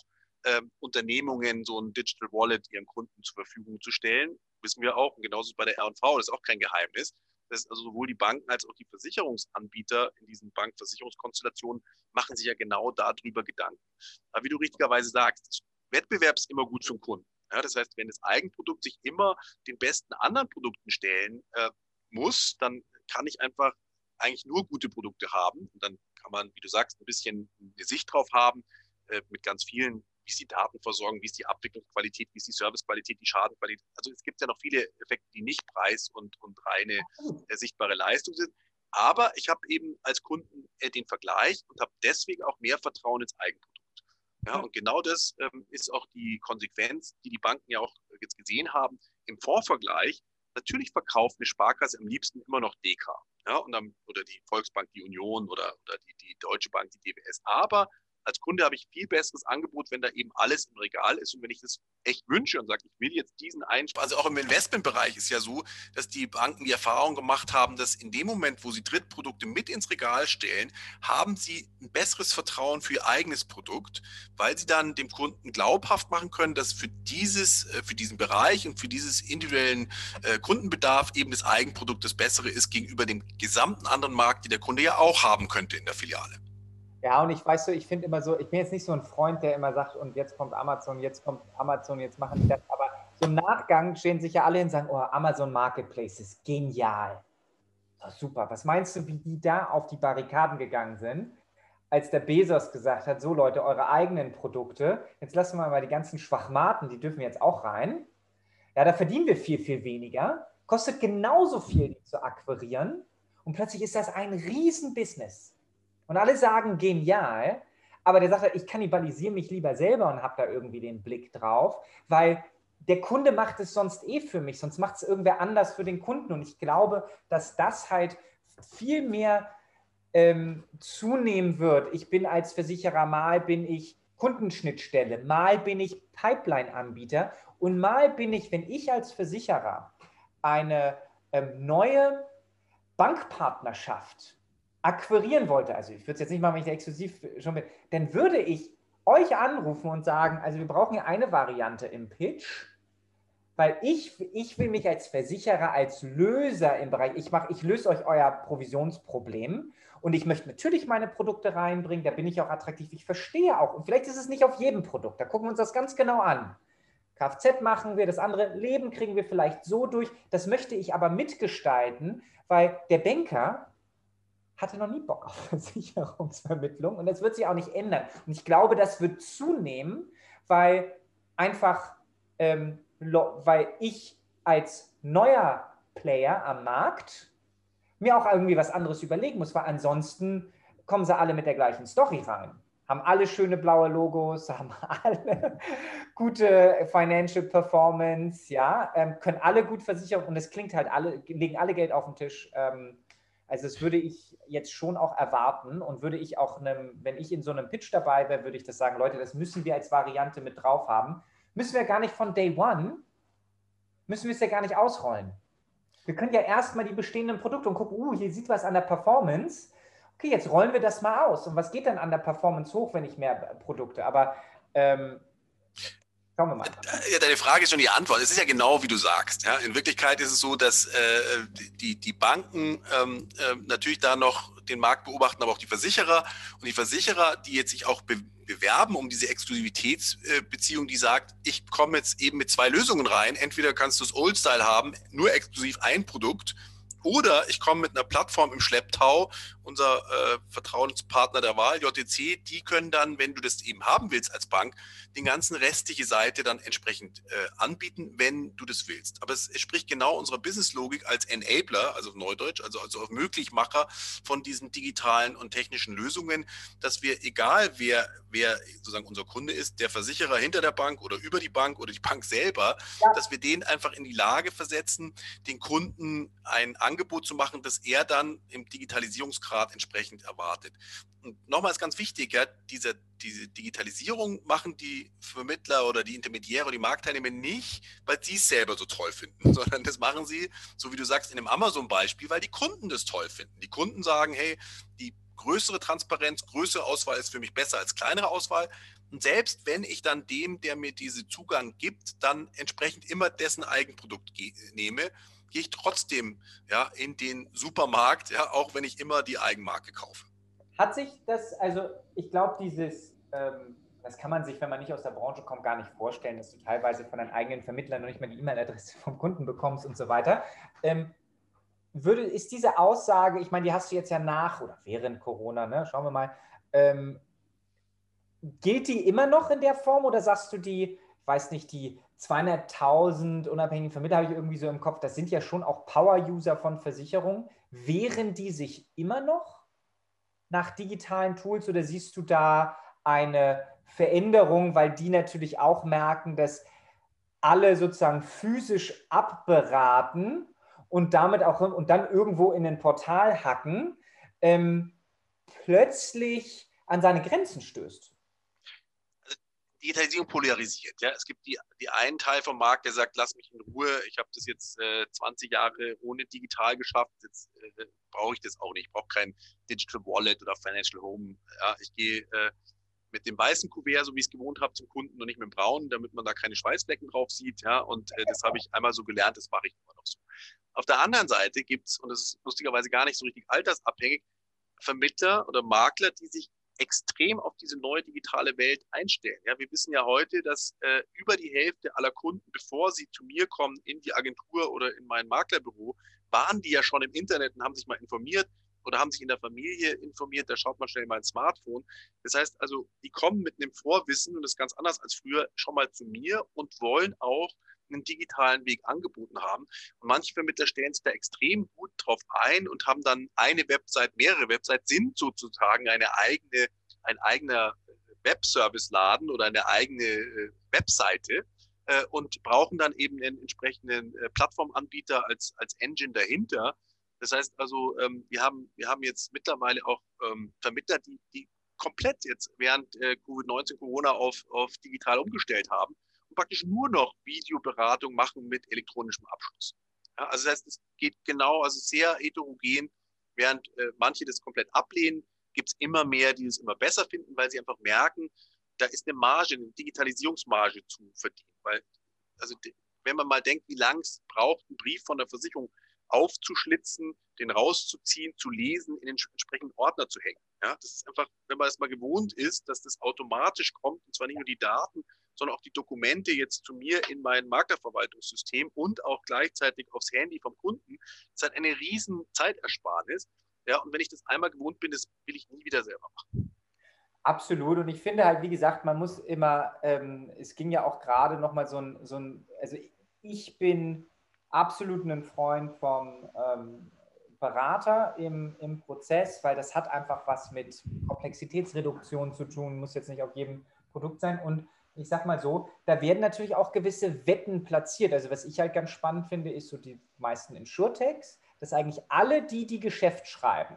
ähm, Unternehmungen so ein Digital Wallet ihren Kunden zur Verfügung zu stellen. Wissen wir auch. Und genauso bei der R&V, das ist auch kein Geheimnis dass also sowohl die Banken als auch die Versicherungsanbieter in diesen Bankversicherungskonstellationen machen sich ja genau darüber Gedanken. Aber wie du richtigerweise sagst, Wettbewerb ist immer gut den Kunden. Ja, das heißt, wenn das Eigenprodukt sich immer den besten anderen Produkten stellen äh, muss, dann kann ich einfach eigentlich nur gute Produkte haben. Und dann kann man, wie du sagst, ein bisschen eine Sicht drauf haben äh, mit ganz vielen wie ist die Datenversorgung, wie ist die Abwicklungsqualität, wie ist die Servicequalität, die Schadenqualität. Also es gibt ja noch viele Effekte, die nicht Preis und, und reine äh, sichtbare Leistung sind. Aber ich habe eben als Kunden äh, den Vergleich und habe deswegen auch mehr Vertrauen ins Eigenprodukt. Ja, und genau das ähm, ist auch die Konsequenz, die die Banken ja auch jetzt gesehen haben. Im Vorvergleich, natürlich verkauft eine Sparkasse am liebsten immer noch DK. Ja, und dann, oder die Volksbank, die Union oder, oder die, die Deutsche Bank, die DWS. Aber als Kunde habe ich viel besseres Angebot, wenn da eben alles im Regal ist und wenn ich das echt wünsche und sage, ich will jetzt diesen einen. Also auch im Investmentbereich ist ja so, dass die Banken die Erfahrung gemacht haben, dass in dem Moment, wo sie Drittprodukte mit ins Regal stellen, haben sie ein besseres Vertrauen für ihr eigenes Produkt, weil sie dann dem Kunden glaubhaft machen können, dass für dieses, äh, für diesen Bereich und für dieses individuellen äh, Kundenbedarf eben das Eigenprodukt das bessere ist gegenüber dem gesamten anderen Markt, die der Kunde ja auch haben könnte in der Filiale. Ja, und ich weiß so, ich finde immer so, ich bin jetzt nicht so ein Freund, der immer sagt, und jetzt kommt Amazon, jetzt kommt Amazon, jetzt machen die das. Aber so im Nachgang stehen sich ja alle hin und sagen, oh, Amazon Marketplace ist genial. Oh, super. Was meinst du, wie die da auf die Barrikaden gegangen sind, als der Bezos gesagt hat, so Leute, eure eigenen Produkte, jetzt lassen wir mal die ganzen Schwachmaten, die dürfen jetzt auch rein. Ja, da verdienen wir viel, viel weniger. Kostet genauso viel, die zu akquirieren. Und plötzlich ist das ein Riesenbusiness. Und alle sagen genial, aber der sagt, halt, ich kannibalisiere mich lieber selber und habe da irgendwie den Blick drauf, weil der Kunde macht es sonst eh für mich, sonst macht es irgendwer anders für den Kunden. Und ich glaube, dass das halt viel mehr ähm, zunehmen wird. Ich bin als Versicherer, mal bin ich Kundenschnittstelle, mal bin ich Pipeline-Anbieter und mal bin ich, wenn ich als Versicherer eine ähm, neue Bankpartnerschaft akquirieren wollte, also ich würde es jetzt nicht machen, wenn ich da exklusiv schon bin, dann würde ich euch anrufen und sagen, also wir brauchen ja eine Variante im Pitch, weil ich, ich will mich als Versicherer, als Löser im Bereich, ich mache, ich löse euch euer Provisionsproblem und ich möchte natürlich meine Produkte reinbringen, da bin ich auch attraktiv, ich verstehe auch und vielleicht ist es nicht auf jedem Produkt, da gucken wir uns das ganz genau an. Kfz machen wir, das andere Leben kriegen wir vielleicht so durch, das möchte ich aber mitgestalten, weil der Banker, hatte noch nie Bock auf Versicherungsvermittlung und das wird sich auch nicht ändern. Und ich glaube, das wird zunehmen, weil einfach, ähm, weil ich als neuer Player am Markt mir auch irgendwie was anderes überlegen muss, weil ansonsten kommen sie alle mit der gleichen Story rein. Haben alle schöne blaue Logos, haben alle gute Financial Performance, ja, ähm, können alle gut versichern und es klingt halt alle, legen alle Geld auf den Tisch. Ähm, also das würde ich jetzt schon auch erwarten und würde ich auch, einem, wenn ich in so einem Pitch dabei wäre, würde ich das sagen, Leute, das müssen wir als Variante mit drauf haben. Müssen wir gar nicht von Day One, müssen wir es ja gar nicht ausrollen. Wir können ja erstmal die bestehenden Produkte und gucken, uh, hier sieht was an der Performance. Okay, jetzt rollen wir das mal aus. Und was geht dann an der Performance hoch, wenn ich mehr Produkte? Aber ähm, Schauen wir mal. Ja, deine Frage ist schon die Antwort. Es ist ja genau wie du sagst. Ja? In Wirklichkeit ist es so, dass äh, die, die Banken ähm, äh, natürlich da noch den Markt beobachten, aber auch die Versicherer. Und die Versicherer, die jetzt sich auch be bewerben um diese Exklusivitätsbeziehung, die sagt, ich komme jetzt eben mit zwei Lösungen rein. Entweder kannst du es Old Style haben, nur exklusiv ein Produkt oder ich komme mit einer Plattform im Schlepptau, unser äh, Vertrauenspartner der Wahl, JTC, die können dann, wenn du das eben haben willst als Bank, den ganzen restliche Seite dann entsprechend äh, anbieten, wenn du das willst. Aber es, es spricht genau unserer Businesslogik als Enabler, also Neudeutsch, also, also als Möglichmacher von diesen digitalen und technischen Lösungen, dass wir, egal wer, wer sozusagen unser Kunde ist, der Versicherer hinter der Bank oder über die Bank oder die Bank selber, ja. dass wir den einfach in die Lage versetzen, den Kunden ein Angebot zu machen, das er dann im Digitalisierungsgrad entsprechend erwartet. Und ist ganz wichtig, ja, diese, diese Digitalisierung machen die Vermittler oder die Intermediäre oder die Marktteilnehmer nicht, weil sie es selber so toll finden, sondern das machen sie, so wie du sagst, in einem Amazon-Beispiel, weil die Kunden das toll finden. Die Kunden sagen, hey, die größere Transparenz, größere Auswahl ist für mich besser als kleinere Auswahl. Und selbst wenn ich dann dem, der mir diese Zugang gibt, dann entsprechend immer dessen Eigenprodukt nehme, gehe ich trotzdem ja, in den Supermarkt, ja, auch wenn ich immer die Eigenmarke kaufe. Hat sich das, also ich glaube, dieses, ähm, das kann man sich, wenn man nicht aus der Branche kommt, gar nicht vorstellen, dass du teilweise von deinen eigenen Vermittlern noch nicht mal die E-Mail-Adresse vom Kunden bekommst und so weiter. Ähm, würde, ist diese Aussage, ich meine, die hast du jetzt ja nach oder während Corona, ne? schauen wir mal, ähm, gilt die immer noch in der Form oder sagst du die, weiß nicht, die 200.000 unabhängigen Vermittler habe ich irgendwie so im Kopf, das sind ja schon auch Power-User von Versicherungen. Wehren die sich immer noch nach digitalen Tools oder siehst du da eine Veränderung, weil die natürlich auch merken, dass alle sozusagen physisch abberaten und damit auch und dann irgendwo in ein Portal hacken, ähm, plötzlich an seine Grenzen stößt. Digitalisierung polarisiert. Ja? Es gibt die, die einen Teil vom Markt, der sagt, lass mich in Ruhe, ich habe das jetzt äh, 20 Jahre ohne digital geschafft, jetzt äh, brauche ich das auch nicht. Ich brauche kein Digital Wallet oder Financial Home. Ja? Ich gehe äh, mit dem weißen Kuvert, so wie ich es gewohnt habe, zum Kunden und nicht mit dem braunen, damit man da keine Schweißflecken drauf sieht. Ja? Und äh, das habe ich einmal so gelernt, das mache ich immer noch so. Auf der anderen Seite gibt es, und das ist lustigerweise gar nicht so richtig altersabhängig, Vermittler oder Makler, die sich extrem auf diese neue digitale Welt einstellen. Ja, wir wissen ja heute, dass äh, über die Hälfte aller Kunden, bevor sie zu mir kommen in die Agentur oder in mein Maklerbüro, waren die ja schon im Internet und haben sich mal informiert oder haben sich in der Familie informiert. Da schaut man schnell mal ein Smartphone. Das heißt also, die kommen mit einem Vorwissen und das ist ganz anders als früher schon mal zu mir und wollen auch einen digitalen Weg angeboten haben. Und manche Vermittler stellen sich da extrem gut drauf ein und haben dann eine Website, mehrere Websites, sind sozusagen eine eigene, ein eigener Webservice-Laden oder eine eigene äh, Webseite äh, und brauchen dann eben einen entsprechenden äh, Plattformanbieter als, als Engine dahinter. Das heißt also, ähm, wir, haben, wir haben jetzt mittlerweile auch ähm, Vermittler, die, die komplett jetzt während Covid-19 Corona auf, auf digital umgestellt haben praktisch nur noch Videoberatung machen mit elektronischem Abschluss. Ja, also das heißt, es geht genau, also sehr heterogen, während äh, manche das komplett ablehnen, gibt es immer mehr, die es immer besser finden, weil sie einfach merken, da ist eine Marge, eine Digitalisierungsmarge zu verdienen. Weil, also wenn man mal denkt, wie lang es braucht, einen Brief von der Versicherung aufzuschlitzen, den rauszuziehen, zu lesen, in den entsprechenden Ordner zu hängen. Ja, das ist einfach, wenn man es mal gewohnt ist, dass das automatisch kommt, und zwar nicht nur die Daten, sondern auch die Dokumente jetzt zu mir in mein Maklerverwaltungssystem und auch gleichzeitig aufs Handy vom Kunden. Das ist halt eine riesen Zeitersparnis. Ja, und wenn ich das einmal gewohnt bin, das will ich nie wieder selber machen. Absolut. Und ich finde halt, wie gesagt, man muss immer, ähm, es ging ja auch gerade nochmal so ein, so ein, also ich bin absolut ein Freund vom ähm, Berater im, im Prozess, weil das hat einfach was mit Komplexitätsreduktion zu tun, muss jetzt nicht auf jedem Produkt sein. Und ich sag mal so, da werden natürlich auch gewisse Wetten platziert. Also was ich halt ganz spannend finde, ist so die meisten Insurtechs, dass eigentlich alle, die die Geschäft schreiben,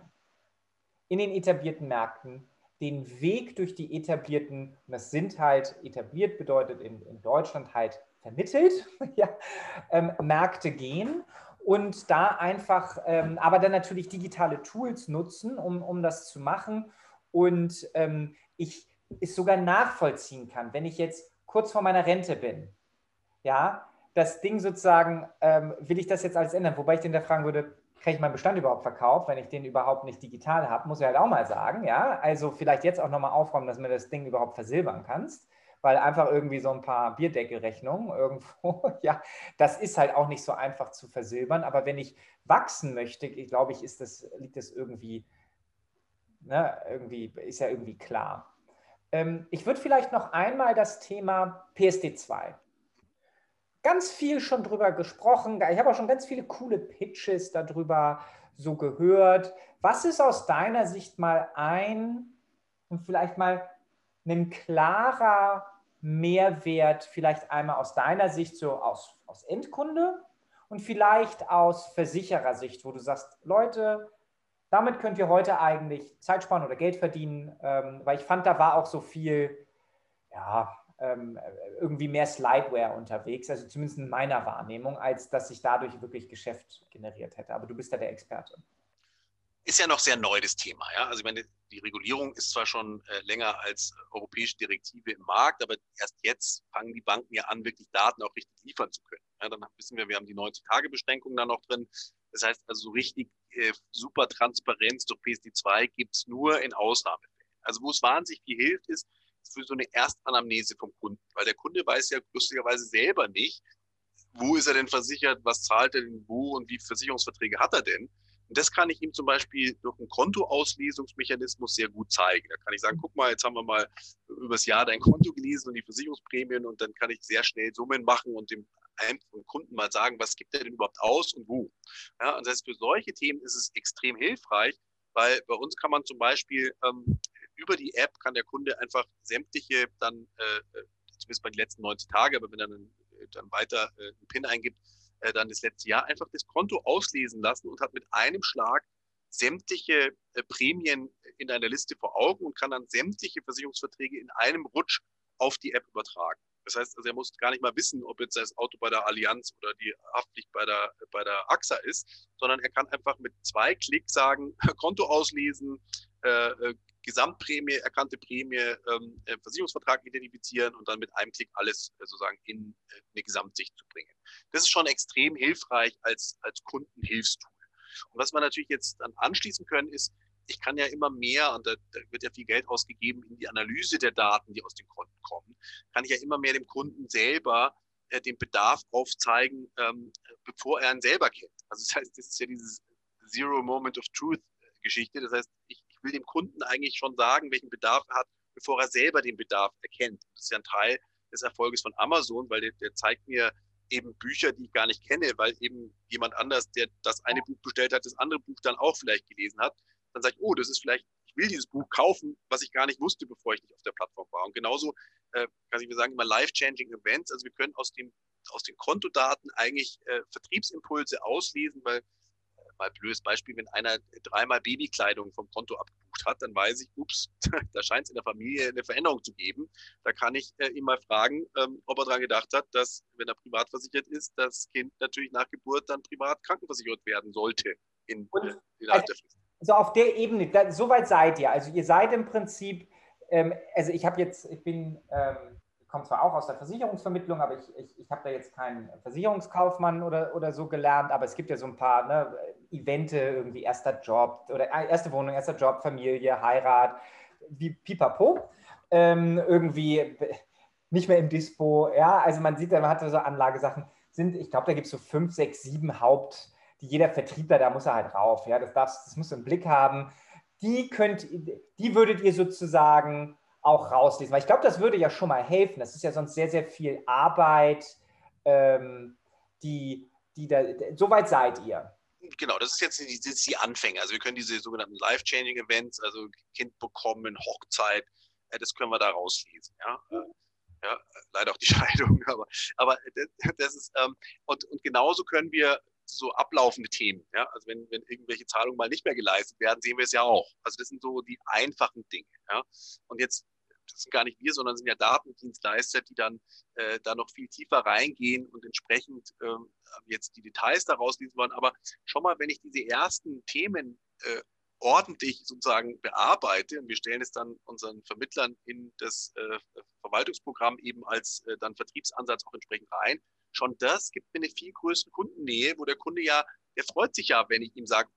in den etablierten Märkten den Weg durch die etablierten, und das sind halt etabliert, bedeutet in, in Deutschland halt vermittelt, ja, ähm, Märkte gehen und da einfach, ähm, aber dann natürlich digitale Tools nutzen, um, um das zu machen. Und ähm, ich es sogar nachvollziehen kann, wenn ich jetzt kurz vor meiner Rente bin, ja, das Ding sozusagen, ähm, will ich das jetzt alles ändern? Wobei ich den da fragen würde, kriege ich meinen Bestand überhaupt verkauft, wenn ich den überhaupt nicht digital habe, muss ich halt auch mal sagen, ja. Also vielleicht jetzt auch nochmal aufräumen, dass du mir das Ding überhaupt versilbern kannst, weil einfach irgendwie so ein paar Bierdeckelrechnungen irgendwo, ja, das ist halt auch nicht so einfach zu versilbern. Aber wenn ich wachsen möchte, ich glaube ich, ist das, liegt das irgendwie, ne, irgendwie, ist ja irgendwie klar. Ähm, ich würde vielleicht noch einmal das Thema PSD2. Ganz viel schon drüber gesprochen. Ich habe auch schon ganz viele coole Pitches darüber so gehört. Was ist aus deiner Sicht mal ein und vielleicht mal ein klarer Mehrwert, vielleicht einmal aus deiner Sicht so aus, aus Endkunde und vielleicht aus Versicherersicht, wo du sagst, Leute, damit könnt ihr heute eigentlich Zeit sparen oder Geld verdienen, ähm, weil ich fand, da war auch so viel, ja, ähm, irgendwie mehr Slideware unterwegs, also zumindest in meiner Wahrnehmung, als dass sich dadurch wirklich Geschäft generiert hätte. Aber du bist ja der Experte. Ist ja noch sehr neu, das Thema. Ja? Also ich meine, die Regulierung ist zwar schon äh, länger als europäische Direktive im Markt, aber erst jetzt fangen die Banken ja an, wirklich Daten auch richtig liefern zu können. Ja, dann wissen wir, wir haben die 90-Tage-Beschränkung da noch drin. Das heißt also, so richtig äh, super Transparenz durch PSD2 gibt es nur in Ausnahmefällen. Also wo es wahnsinnig viel hilft, ist für so eine Erstanamnese vom Kunden, weil der Kunde weiß ja lustigerweise selber nicht, wo ist er denn versichert, was zahlt er denn wo und wie Versicherungsverträge hat er denn. Und das kann ich ihm zum Beispiel durch einen Kontoauslesungsmechanismus sehr gut zeigen. Da kann ich sagen, guck mal, jetzt haben wir mal übers Jahr dein Konto gelesen und die Versicherungsprämien und dann kann ich sehr schnell Summen machen und dem einfachen Kunden mal sagen, was gibt er denn überhaupt aus und wo. Ja, und das heißt, für solche Themen ist es extrem hilfreich, weil bei uns kann man zum Beispiel ähm, über die App kann der Kunde einfach sämtliche dann, äh, zumindest bei den letzten 90 Tage, aber wenn er dann, dann weiter äh, einen PIN eingibt, äh, dann das letzte Jahr einfach das Konto auslesen lassen und hat mit einem Schlag sämtliche äh, Prämien in einer Liste vor Augen und kann dann sämtliche Versicherungsverträge in einem Rutsch auf die App übertragen. Das heißt, also er muss gar nicht mal wissen, ob jetzt das Auto bei der Allianz oder die Haftpflicht bei der, bei der AXA ist, sondern er kann einfach mit zwei Klicks sagen, Konto auslesen, äh, äh, Gesamtprämie, erkannte Prämie, ähm, äh, Versicherungsvertrag identifizieren und dann mit einem Klick alles äh, sozusagen in äh, eine Gesamtsicht zu bringen. Das ist schon extrem hilfreich als, als Kundenhilfstool. Und was wir natürlich jetzt dann anschließen können, ist, ich kann ja immer mehr, und da, da, wird ja viel Geld ausgegeben in die Analyse der Daten, die aus den Konten kommen, kann ich ja immer mehr dem Kunden selber äh, den Bedarf aufzeigen, ähm, bevor er ihn selber kennt. Also das heißt, das ist ja dieses Zero Moment of Truth Geschichte. Das heißt, ich, ich will dem Kunden eigentlich schon sagen, welchen Bedarf er hat, bevor er selber den Bedarf erkennt. Das ist ja ein Teil des Erfolges von Amazon, weil der, der zeigt mir eben Bücher, die ich gar nicht kenne, weil eben jemand anders, der das eine Buch bestellt hat, das andere Buch dann auch vielleicht gelesen hat dann sage ich, oh, das ist vielleicht, ich will dieses Buch kaufen, was ich gar nicht wusste, bevor ich nicht auf der Plattform war. Und genauso äh, kann ich mir sagen, immer life-changing Events. Also wir können aus, dem, aus den Kontodaten eigentlich äh, Vertriebsimpulse auslesen, weil äh, mal blödes Beispiel, wenn einer dreimal Babykleidung vom Konto abgebucht hat, dann weiß ich, ups, da scheint es in der Familie eine Veränderung zu geben. Da kann ich äh, ihn mal fragen, ähm, ob er daran gedacht hat, dass, wenn er privat versichert ist, das Kind natürlich nach Geburt dann privat krankenversichert werden sollte in, in, innerhalb der Frist so auf der Ebene, da, so weit seid ihr. Also ihr seid im Prinzip, ähm, also ich habe jetzt, ich bin, ähm, komme zwar auch aus der Versicherungsvermittlung, aber ich, ich, ich habe da jetzt keinen Versicherungskaufmann oder, oder so gelernt, aber es gibt ja so ein paar ne, Evente, irgendwie erster Job oder äh, erste Wohnung, erster Job, Familie, Heirat, wie pipapo. Ähm, irgendwie nicht mehr im Dispo, ja, also man sieht, man hat so Anlagesachen, sind, ich glaube, da gibt es so fünf, sechs, sieben Haupt- die jeder Vertriebler, da muss er halt rauf. Ja, das, darfst, das musst du im Blick haben. Die, könnt, die würdet ihr sozusagen auch rauslesen. Weil ich glaube, das würde ja schon mal helfen. Das ist ja sonst sehr, sehr viel Arbeit, ähm, die, die da, so seid ihr. Genau, das ist jetzt die, das die Anfänge. Also wir können diese sogenannten Life-Changing Events, also Kind bekommen, Hochzeit, äh, das können wir da rauslesen. Ja? Äh, ja, leider auch die Scheidung, aber, aber das ist, ähm, und, und genauso können wir so ablaufende Themen. Ja? Also wenn, wenn irgendwelche Zahlungen mal nicht mehr geleistet werden, sehen wir es ja auch. Also das sind so die einfachen Dinge. Ja? Und jetzt, das sind gar nicht wir, sondern sind ja Datendienstleister, die dann äh, da noch viel tiefer reingehen und entsprechend ähm, jetzt die Details daraus lesen wollen. Aber schon mal, wenn ich diese ersten Themen äh, ordentlich sozusagen bearbeite und wir stellen es dann unseren Vermittlern in das äh, Verwaltungsprogramm eben als äh, dann Vertriebsansatz auch entsprechend rein, schon das gibt mir eine viel größere Kundennähe, wo der Kunde ja, der freut sich ja, wenn ich ihm sage,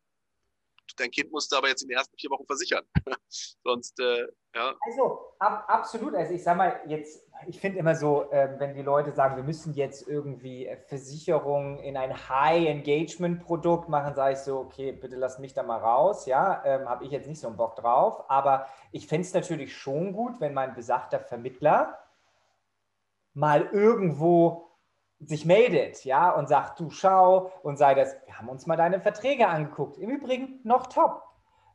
dein Kind musst du aber jetzt in den ersten vier Wochen versichern. Sonst, äh, ja. Also, ab, absolut. Also, ich sage mal, jetzt, ich finde immer so, äh, wenn die Leute sagen, wir müssen jetzt irgendwie äh, Versicherungen in ein High-Engagement-Produkt machen, sage ich so, okay, bitte lass mich da mal raus. Ja, ähm, habe ich jetzt nicht so einen Bock drauf. Aber ich fände es natürlich schon gut, wenn mein besagter Vermittler mal irgendwo sich meldet, ja, und sagt, du schau und sei das, wir haben uns mal deine Verträge angeguckt. Im Übrigen noch top.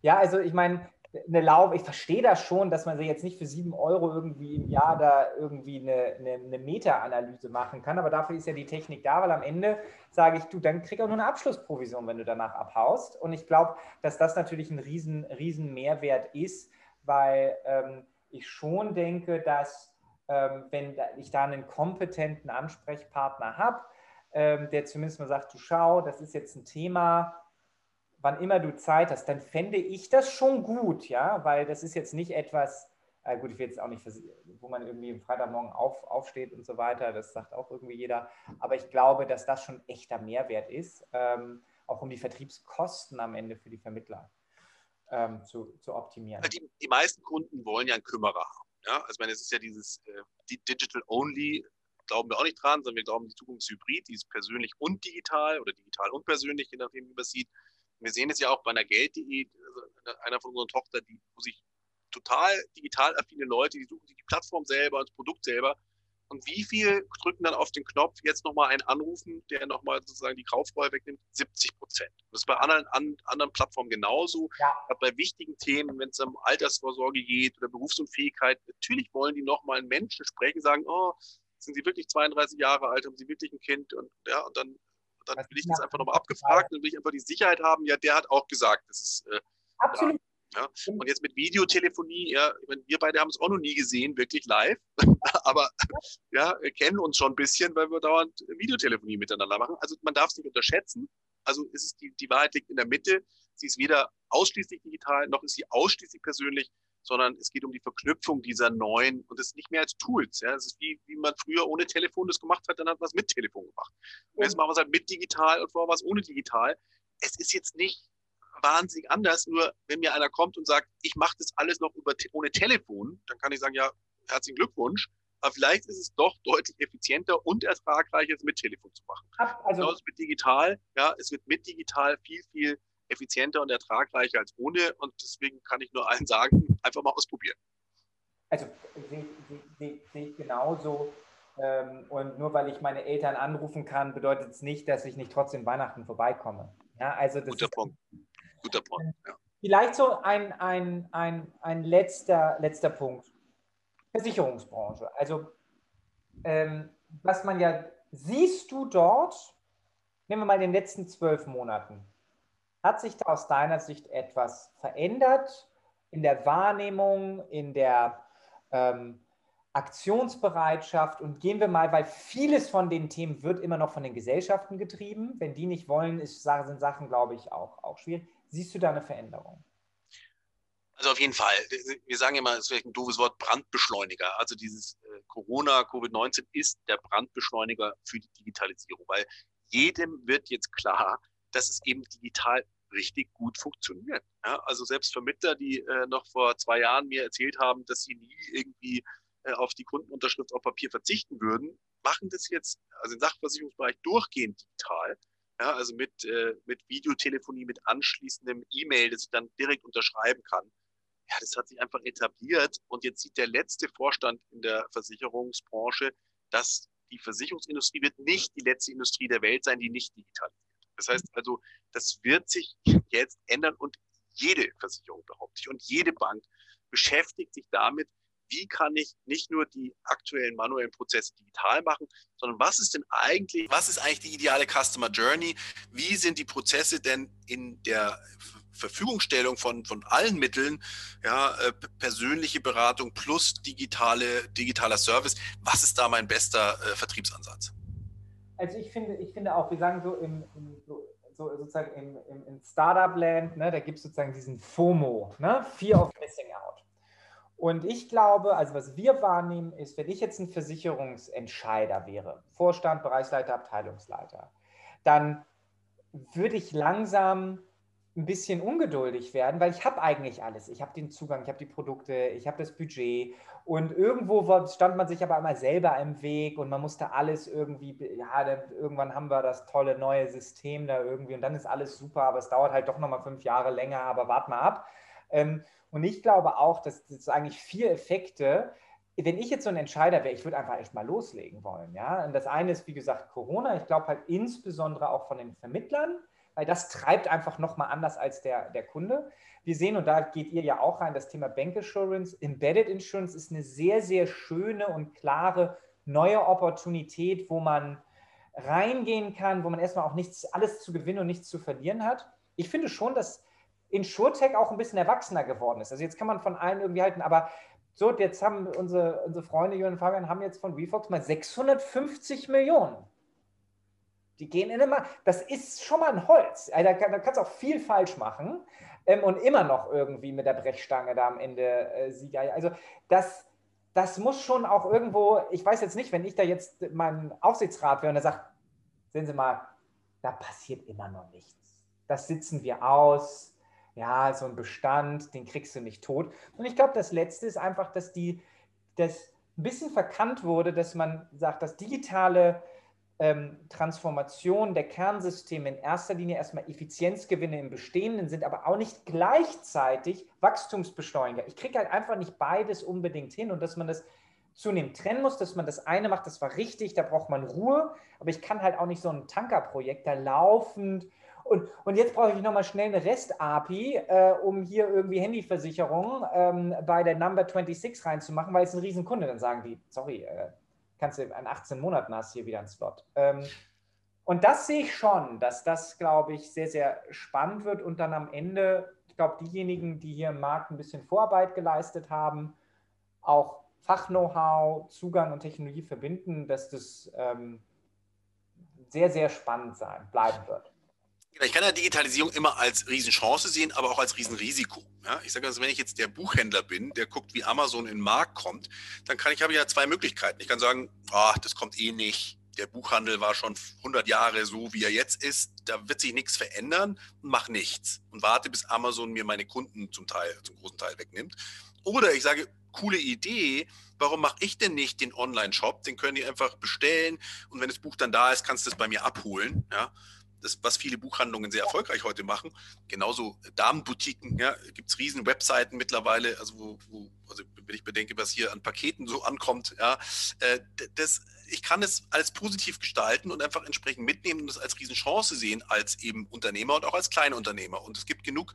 Ja, also ich meine, eine Lauf, ich verstehe das schon, dass man sie jetzt nicht für sieben Euro irgendwie im Jahr da irgendwie eine, eine, eine Meta-Analyse machen kann, aber dafür ist ja die Technik da, weil am Ende sage ich, du, dann krieg auch nur eine Abschlussprovision, wenn du danach abhaust. Und ich glaube, dass das natürlich ein riesen, riesen Mehrwert ist, weil ähm, ich schon denke, dass wenn ich da einen kompetenten Ansprechpartner habe, ähm, der zumindest mal sagt, du schau, das ist jetzt ein Thema, wann immer du Zeit hast, dann fände ich das schon gut, ja, weil das ist jetzt nicht etwas, äh gut, ich will jetzt auch nicht, wo man irgendwie am Freitagmorgen auf, aufsteht und so weiter, das sagt auch irgendwie jeder, aber ich glaube, dass das schon echter Mehrwert ist, ähm, auch um die Vertriebskosten am Ende für die Vermittler ähm, zu, zu optimieren. Die, die meisten Kunden wollen ja einen Kümmerer haben. Ja, also ich meine, es ist ja dieses äh, Digital Only, glauben wir auch nicht dran, sondern wir glauben, die Zukunft ist hybrid, die ist persönlich und digital oder digital und persönlich, je nachdem, wie man es sieht. Wir sehen es ja auch bei einer Geld.de, also einer von unseren Tochter, die, wo sich total digital affine Leute, die suchen sich die Plattform selber, das Produkt selber. Und wie viel drücken dann auf den Knopf, jetzt nochmal einen anrufen, der nochmal sozusagen die Kauffreue wegnimmt? 70 Prozent. Das ist bei anderen, an, anderen Plattformen genauso. Ja. Bei wichtigen Themen, wenn es um Altersvorsorge geht oder Berufsunfähigkeit, natürlich wollen die nochmal einen Menschen sprechen, sagen, oh, sind Sie wirklich 32 Jahre alt, haben Sie wirklich ein Kind? Und ja, und dann, dann will ich das einfach nochmal abgefragt und will ich einfach die Sicherheit haben, ja, der hat auch gesagt, das ist äh, Absolut. Ja. Und jetzt mit Videotelefonie, ja, wir beide haben es auch noch nie gesehen, wirklich live, aber ja, wir kennen uns schon ein bisschen, weil wir dauernd Videotelefonie miteinander machen. Also man darf es nicht unterschätzen. Also ist es die, die Wahrheit liegt in der Mitte. Sie ist weder ausschließlich digital, noch ist sie ausschließlich persönlich, sondern es geht um die Verknüpfung dieser neuen und es ist nicht mehr als Tools. Ja, es ist wie, wie man früher ohne Telefon das gemacht hat, dann hat man es mit Telefon gemacht. Und jetzt machen wir es halt mit digital und vorher war es ohne digital. Es ist jetzt nicht wahnsinnig anders. Nur wenn mir einer kommt und sagt, ich mache das alles noch über, ohne Telefon, dann kann ich sagen, ja, herzlichen Glückwunsch. Aber vielleicht ist es doch deutlich effizienter und ertragreicher, es mit Telefon zu machen. Also genau, mit digital, ja, es wird mit digital viel, viel effizienter und ertragreicher als ohne. Und deswegen kann ich nur allen sagen, einfach mal ausprobieren. Also sehe seh, seh ich genauso. Ähm, und nur weil ich meine Eltern anrufen kann, bedeutet es nicht, dass ich nicht trotzdem Weihnachten vorbeikomme. Ja, also das Guter Punkt guter Punkt. Ja. Vielleicht so ein, ein, ein, ein letzter, letzter Punkt. Versicherungsbranche. Also, ähm, was man ja, siehst du dort, nehmen wir mal in den letzten zwölf Monaten, hat sich da aus deiner Sicht etwas verändert in der Wahrnehmung, in der ähm, Aktionsbereitschaft und gehen wir mal, weil vieles von den Themen wird immer noch von den Gesellschaften getrieben. Wenn die nicht wollen, ist, sind Sachen, glaube ich, auch, auch schwierig. Siehst du da eine Veränderung? Also auf jeden Fall. Wir sagen immer, es ist vielleicht ein doofes Wort, Brandbeschleuniger. Also dieses äh, Corona, Covid-19 ist der Brandbeschleuniger für die Digitalisierung, weil jedem wird jetzt klar, dass es eben digital richtig gut funktioniert. Ja, also selbst Vermittler, die äh, noch vor zwei Jahren mir erzählt haben, dass sie nie irgendwie äh, auf die Kundenunterschrift auf Papier verzichten würden, machen das jetzt, also im Sachversicherungsbereich durchgehend digital. Ja, also mit, äh, mit Videotelefonie, mit anschließendem E-Mail, das ich dann direkt unterschreiben kann. Ja, das hat sich einfach etabliert. Und jetzt sieht der letzte Vorstand in der Versicherungsbranche, dass die Versicherungsindustrie wird nicht die letzte Industrie der Welt sein, die nicht digitalisiert. Das heißt also, das wird sich jetzt ändern und jede Versicherung behaupte ich und jede Bank beschäftigt sich damit, wie kann ich nicht nur die aktuellen manuellen Prozesse digital machen, sondern was ist denn eigentlich, was ist eigentlich die ideale Customer Journey? Wie sind die Prozesse denn in der Verfügungstellung von, von allen Mitteln, ja, äh, persönliche Beratung plus digitale, digitaler Service. Was ist da mein bester äh, Vertriebsansatz? Also ich finde, ich finde auch, wir sagen so im, im so, so sozusagen im, im, im Startup-Land, ne, da gibt es sozusagen diesen FOMO, ne, Fear of Missing Out. Und ich glaube, also was wir wahrnehmen, ist, wenn ich jetzt ein Versicherungsentscheider wäre, Vorstand, Bereichsleiter, Abteilungsleiter, dann würde ich langsam ein bisschen ungeduldig werden, weil ich habe eigentlich alles. Ich habe den Zugang, ich habe die Produkte, ich habe das Budget und irgendwo stand man sich aber einmal selber im Weg und man musste alles irgendwie, ja, dann, irgendwann haben wir das tolle neue System da irgendwie und dann ist alles super, aber es dauert halt doch nochmal fünf Jahre länger, aber wart mal ab. Ähm, und ich glaube auch, dass das eigentlich vier Effekte, wenn ich jetzt so ein Entscheider wäre, ich würde einfach echt mal loslegen wollen. Ja? Und das eine ist, wie gesagt, Corona. Ich glaube halt insbesondere auch von den Vermittlern, weil das treibt einfach nochmal anders als der, der Kunde. Wir sehen, und da geht ihr ja auch rein, das Thema Bank Assurance. Embedded Insurance ist eine sehr, sehr schöne und klare neue Opportunität, wo man reingehen kann, wo man erstmal auch nichts, alles zu gewinnen und nichts zu verlieren hat. Ich finde schon, dass InsurTech auch ein bisschen erwachsener geworden ist. Also jetzt kann man von allen irgendwie halten, aber so, jetzt haben unsere, unsere Freunde Jürgen und Fabian haben jetzt von Refox mal 650 Millionen. Die gehen in immer, das ist schon mal ein Holz. Also da, da kannst du auch viel falsch machen ähm, und immer noch irgendwie mit der Brechstange da am Ende äh, Sieger. Also das, das muss schon auch irgendwo, ich weiß jetzt nicht, wenn ich da jetzt mein Aufsichtsrat wäre und er sagt, sehen Sie mal, da passiert immer noch nichts. Das sitzen wir aus ja, so ein Bestand, den kriegst du nicht tot. Und ich glaube, das Letzte ist einfach, dass die, das ein bisschen verkannt wurde, dass man sagt, dass digitale ähm, Transformation der Kernsysteme in erster Linie erstmal Effizienzgewinne im Bestehenden sind, aber auch nicht gleichzeitig Wachstumsbeschleuniger. Ich kriege halt einfach nicht beides unbedingt hin und dass man das zunehmend trennen muss, dass man das eine macht, das war richtig, da braucht man Ruhe, aber ich kann halt auch nicht so ein Tankerprojekt da laufend und, und jetzt brauche ich nochmal schnell eine REST-API, äh, um hier irgendwie Handyversicherung ähm, bei der Number 26 reinzumachen, weil es ein Riesenkunde. Dann sagen die, sorry, äh, kannst du in 18 Monaten hast hier wieder einen Slot. Ähm, und das sehe ich schon, dass das, glaube ich, sehr, sehr spannend wird und dann am Ende, ich glaube, diejenigen, die hier im Markt ein bisschen Vorarbeit geleistet haben, auch Fach-Know-how, Zugang und Technologie verbinden, dass das ähm, sehr, sehr spannend sein, bleiben wird. Ich kann ja Digitalisierung immer als Riesenchance sehen, aber auch als Riesenrisiko. Ja, ich sage also, wenn ich jetzt der Buchhändler bin, der guckt, wie Amazon in den Markt kommt, dann kann ich habe ja zwei Möglichkeiten. Ich kann sagen, oh, das kommt eh nicht. Der Buchhandel war schon 100 Jahre so, wie er jetzt ist. Da wird sich nichts verändern und mach nichts und warte, bis Amazon mir meine Kunden zum Teil, zum großen Teil wegnimmt. Oder ich sage, coole Idee, warum mache ich denn nicht den Online-Shop? Den können die einfach bestellen und wenn das Buch dann da ist, kannst du es bei mir abholen. Ja? Das, was viele Buchhandlungen sehr erfolgreich heute machen. Genauso Damenboutiquen, ja, gibt es riesen Webseiten mittlerweile, also wo, wo, also wenn ich bedenke, was hier an Paketen so ankommt, ja, äh, das, ich kann es als positiv gestalten und einfach entsprechend mitnehmen und das als Riesenchance sehen, als eben Unternehmer und auch als kleine Unternehmer. Und es gibt genug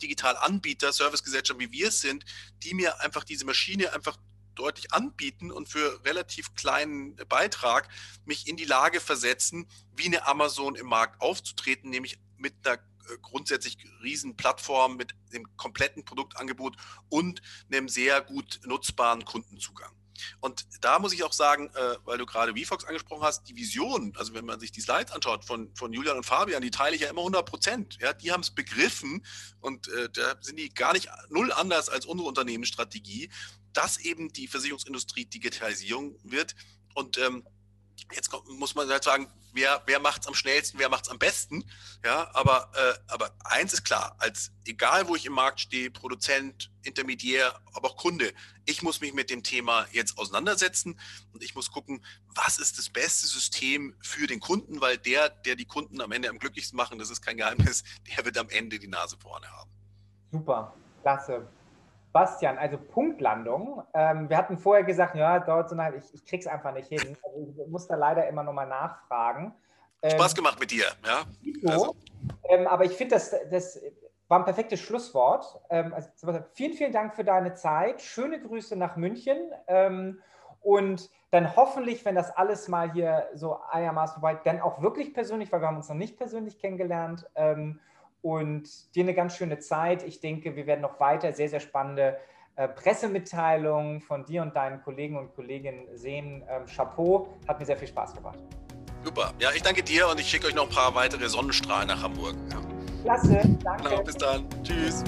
Digitalanbieter, Servicegesellschaften, wie wir es sind, die mir einfach diese Maschine einfach deutlich anbieten und für relativ kleinen Beitrag mich in die Lage versetzen, wie eine Amazon im Markt aufzutreten, nämlich mit einer äh, grundsätzlich riesen Plattform mit dem kompletten Produktangebot und einem sehr gut nutzbaren Kundenzugang. Und da muss ich auch sagen, äh, weil du gerade VFox angesprochen hast, die Vision, also wenn man sich die Slides anschaut von, von Julian und Fabian, die teile ich ja immer 100 Prozent. Ja, die haben es begriffen und äh, da sind die gar nicht null anders als unsere Unternehmensstrategie dass eben die Versicherungsindustrie Digitalisierung wird. Und ähm, jetzt muss man halt sagen, wer, wer macht es am schnellsten, wer macht es am besten. Ja, aber, äh, aber eins ist klar, als egal wo ich im Markt stehe, Produzent, Intermediär, aber auch Kunde, ich muss mich mit dem Thema jetzt auseinandersetzen und ich muss gucken, was ist das beste System für den Kunden, weil der, der die Kunden am Ende am glücklichsten machen, das ist kein Geheimnis, der wird am Ende die Nase vorne haben. Super, klasse. Bastian, also Punktlandung. Ähm, wir hatten vorher gesagt, ja, dauert so eine, ich, ich krieg's einfach nicht hin. Also ich muss da leider immer nochmal nachfragen. Ähm, Spaß gemacht mit dir, ja. Also. Ähm, aber ich finde, das, das war ein perfektes Schlusswort. Ähm, also, vielen, vielen Dank für deine Zeit. Schöne Grüße nach München. Ähm, und dann hoffentlich, wenn das alles mal hier so einigermaßen vorbei, dann auch wirklich persönlich, weil wir haben uns noch nicht persönlich kennengelernt. Ähm, und dir eine ganz schöne Zeit. Ich denke, wir werden noch weiter sehr, sehr spannende äh, Pressemitteilungen von dir und deinen Kollegen und Kolleginnen sehen. Ähm, Chapeau, hat mir sehr viel Spaß gemacht. Super. Ja, ich danke dir und ich schicke euch noch ein paar weitere Sonnenstrahlen nach Hamburg. Ja. Klasse, danke. Genau, bis dann. Tschüss.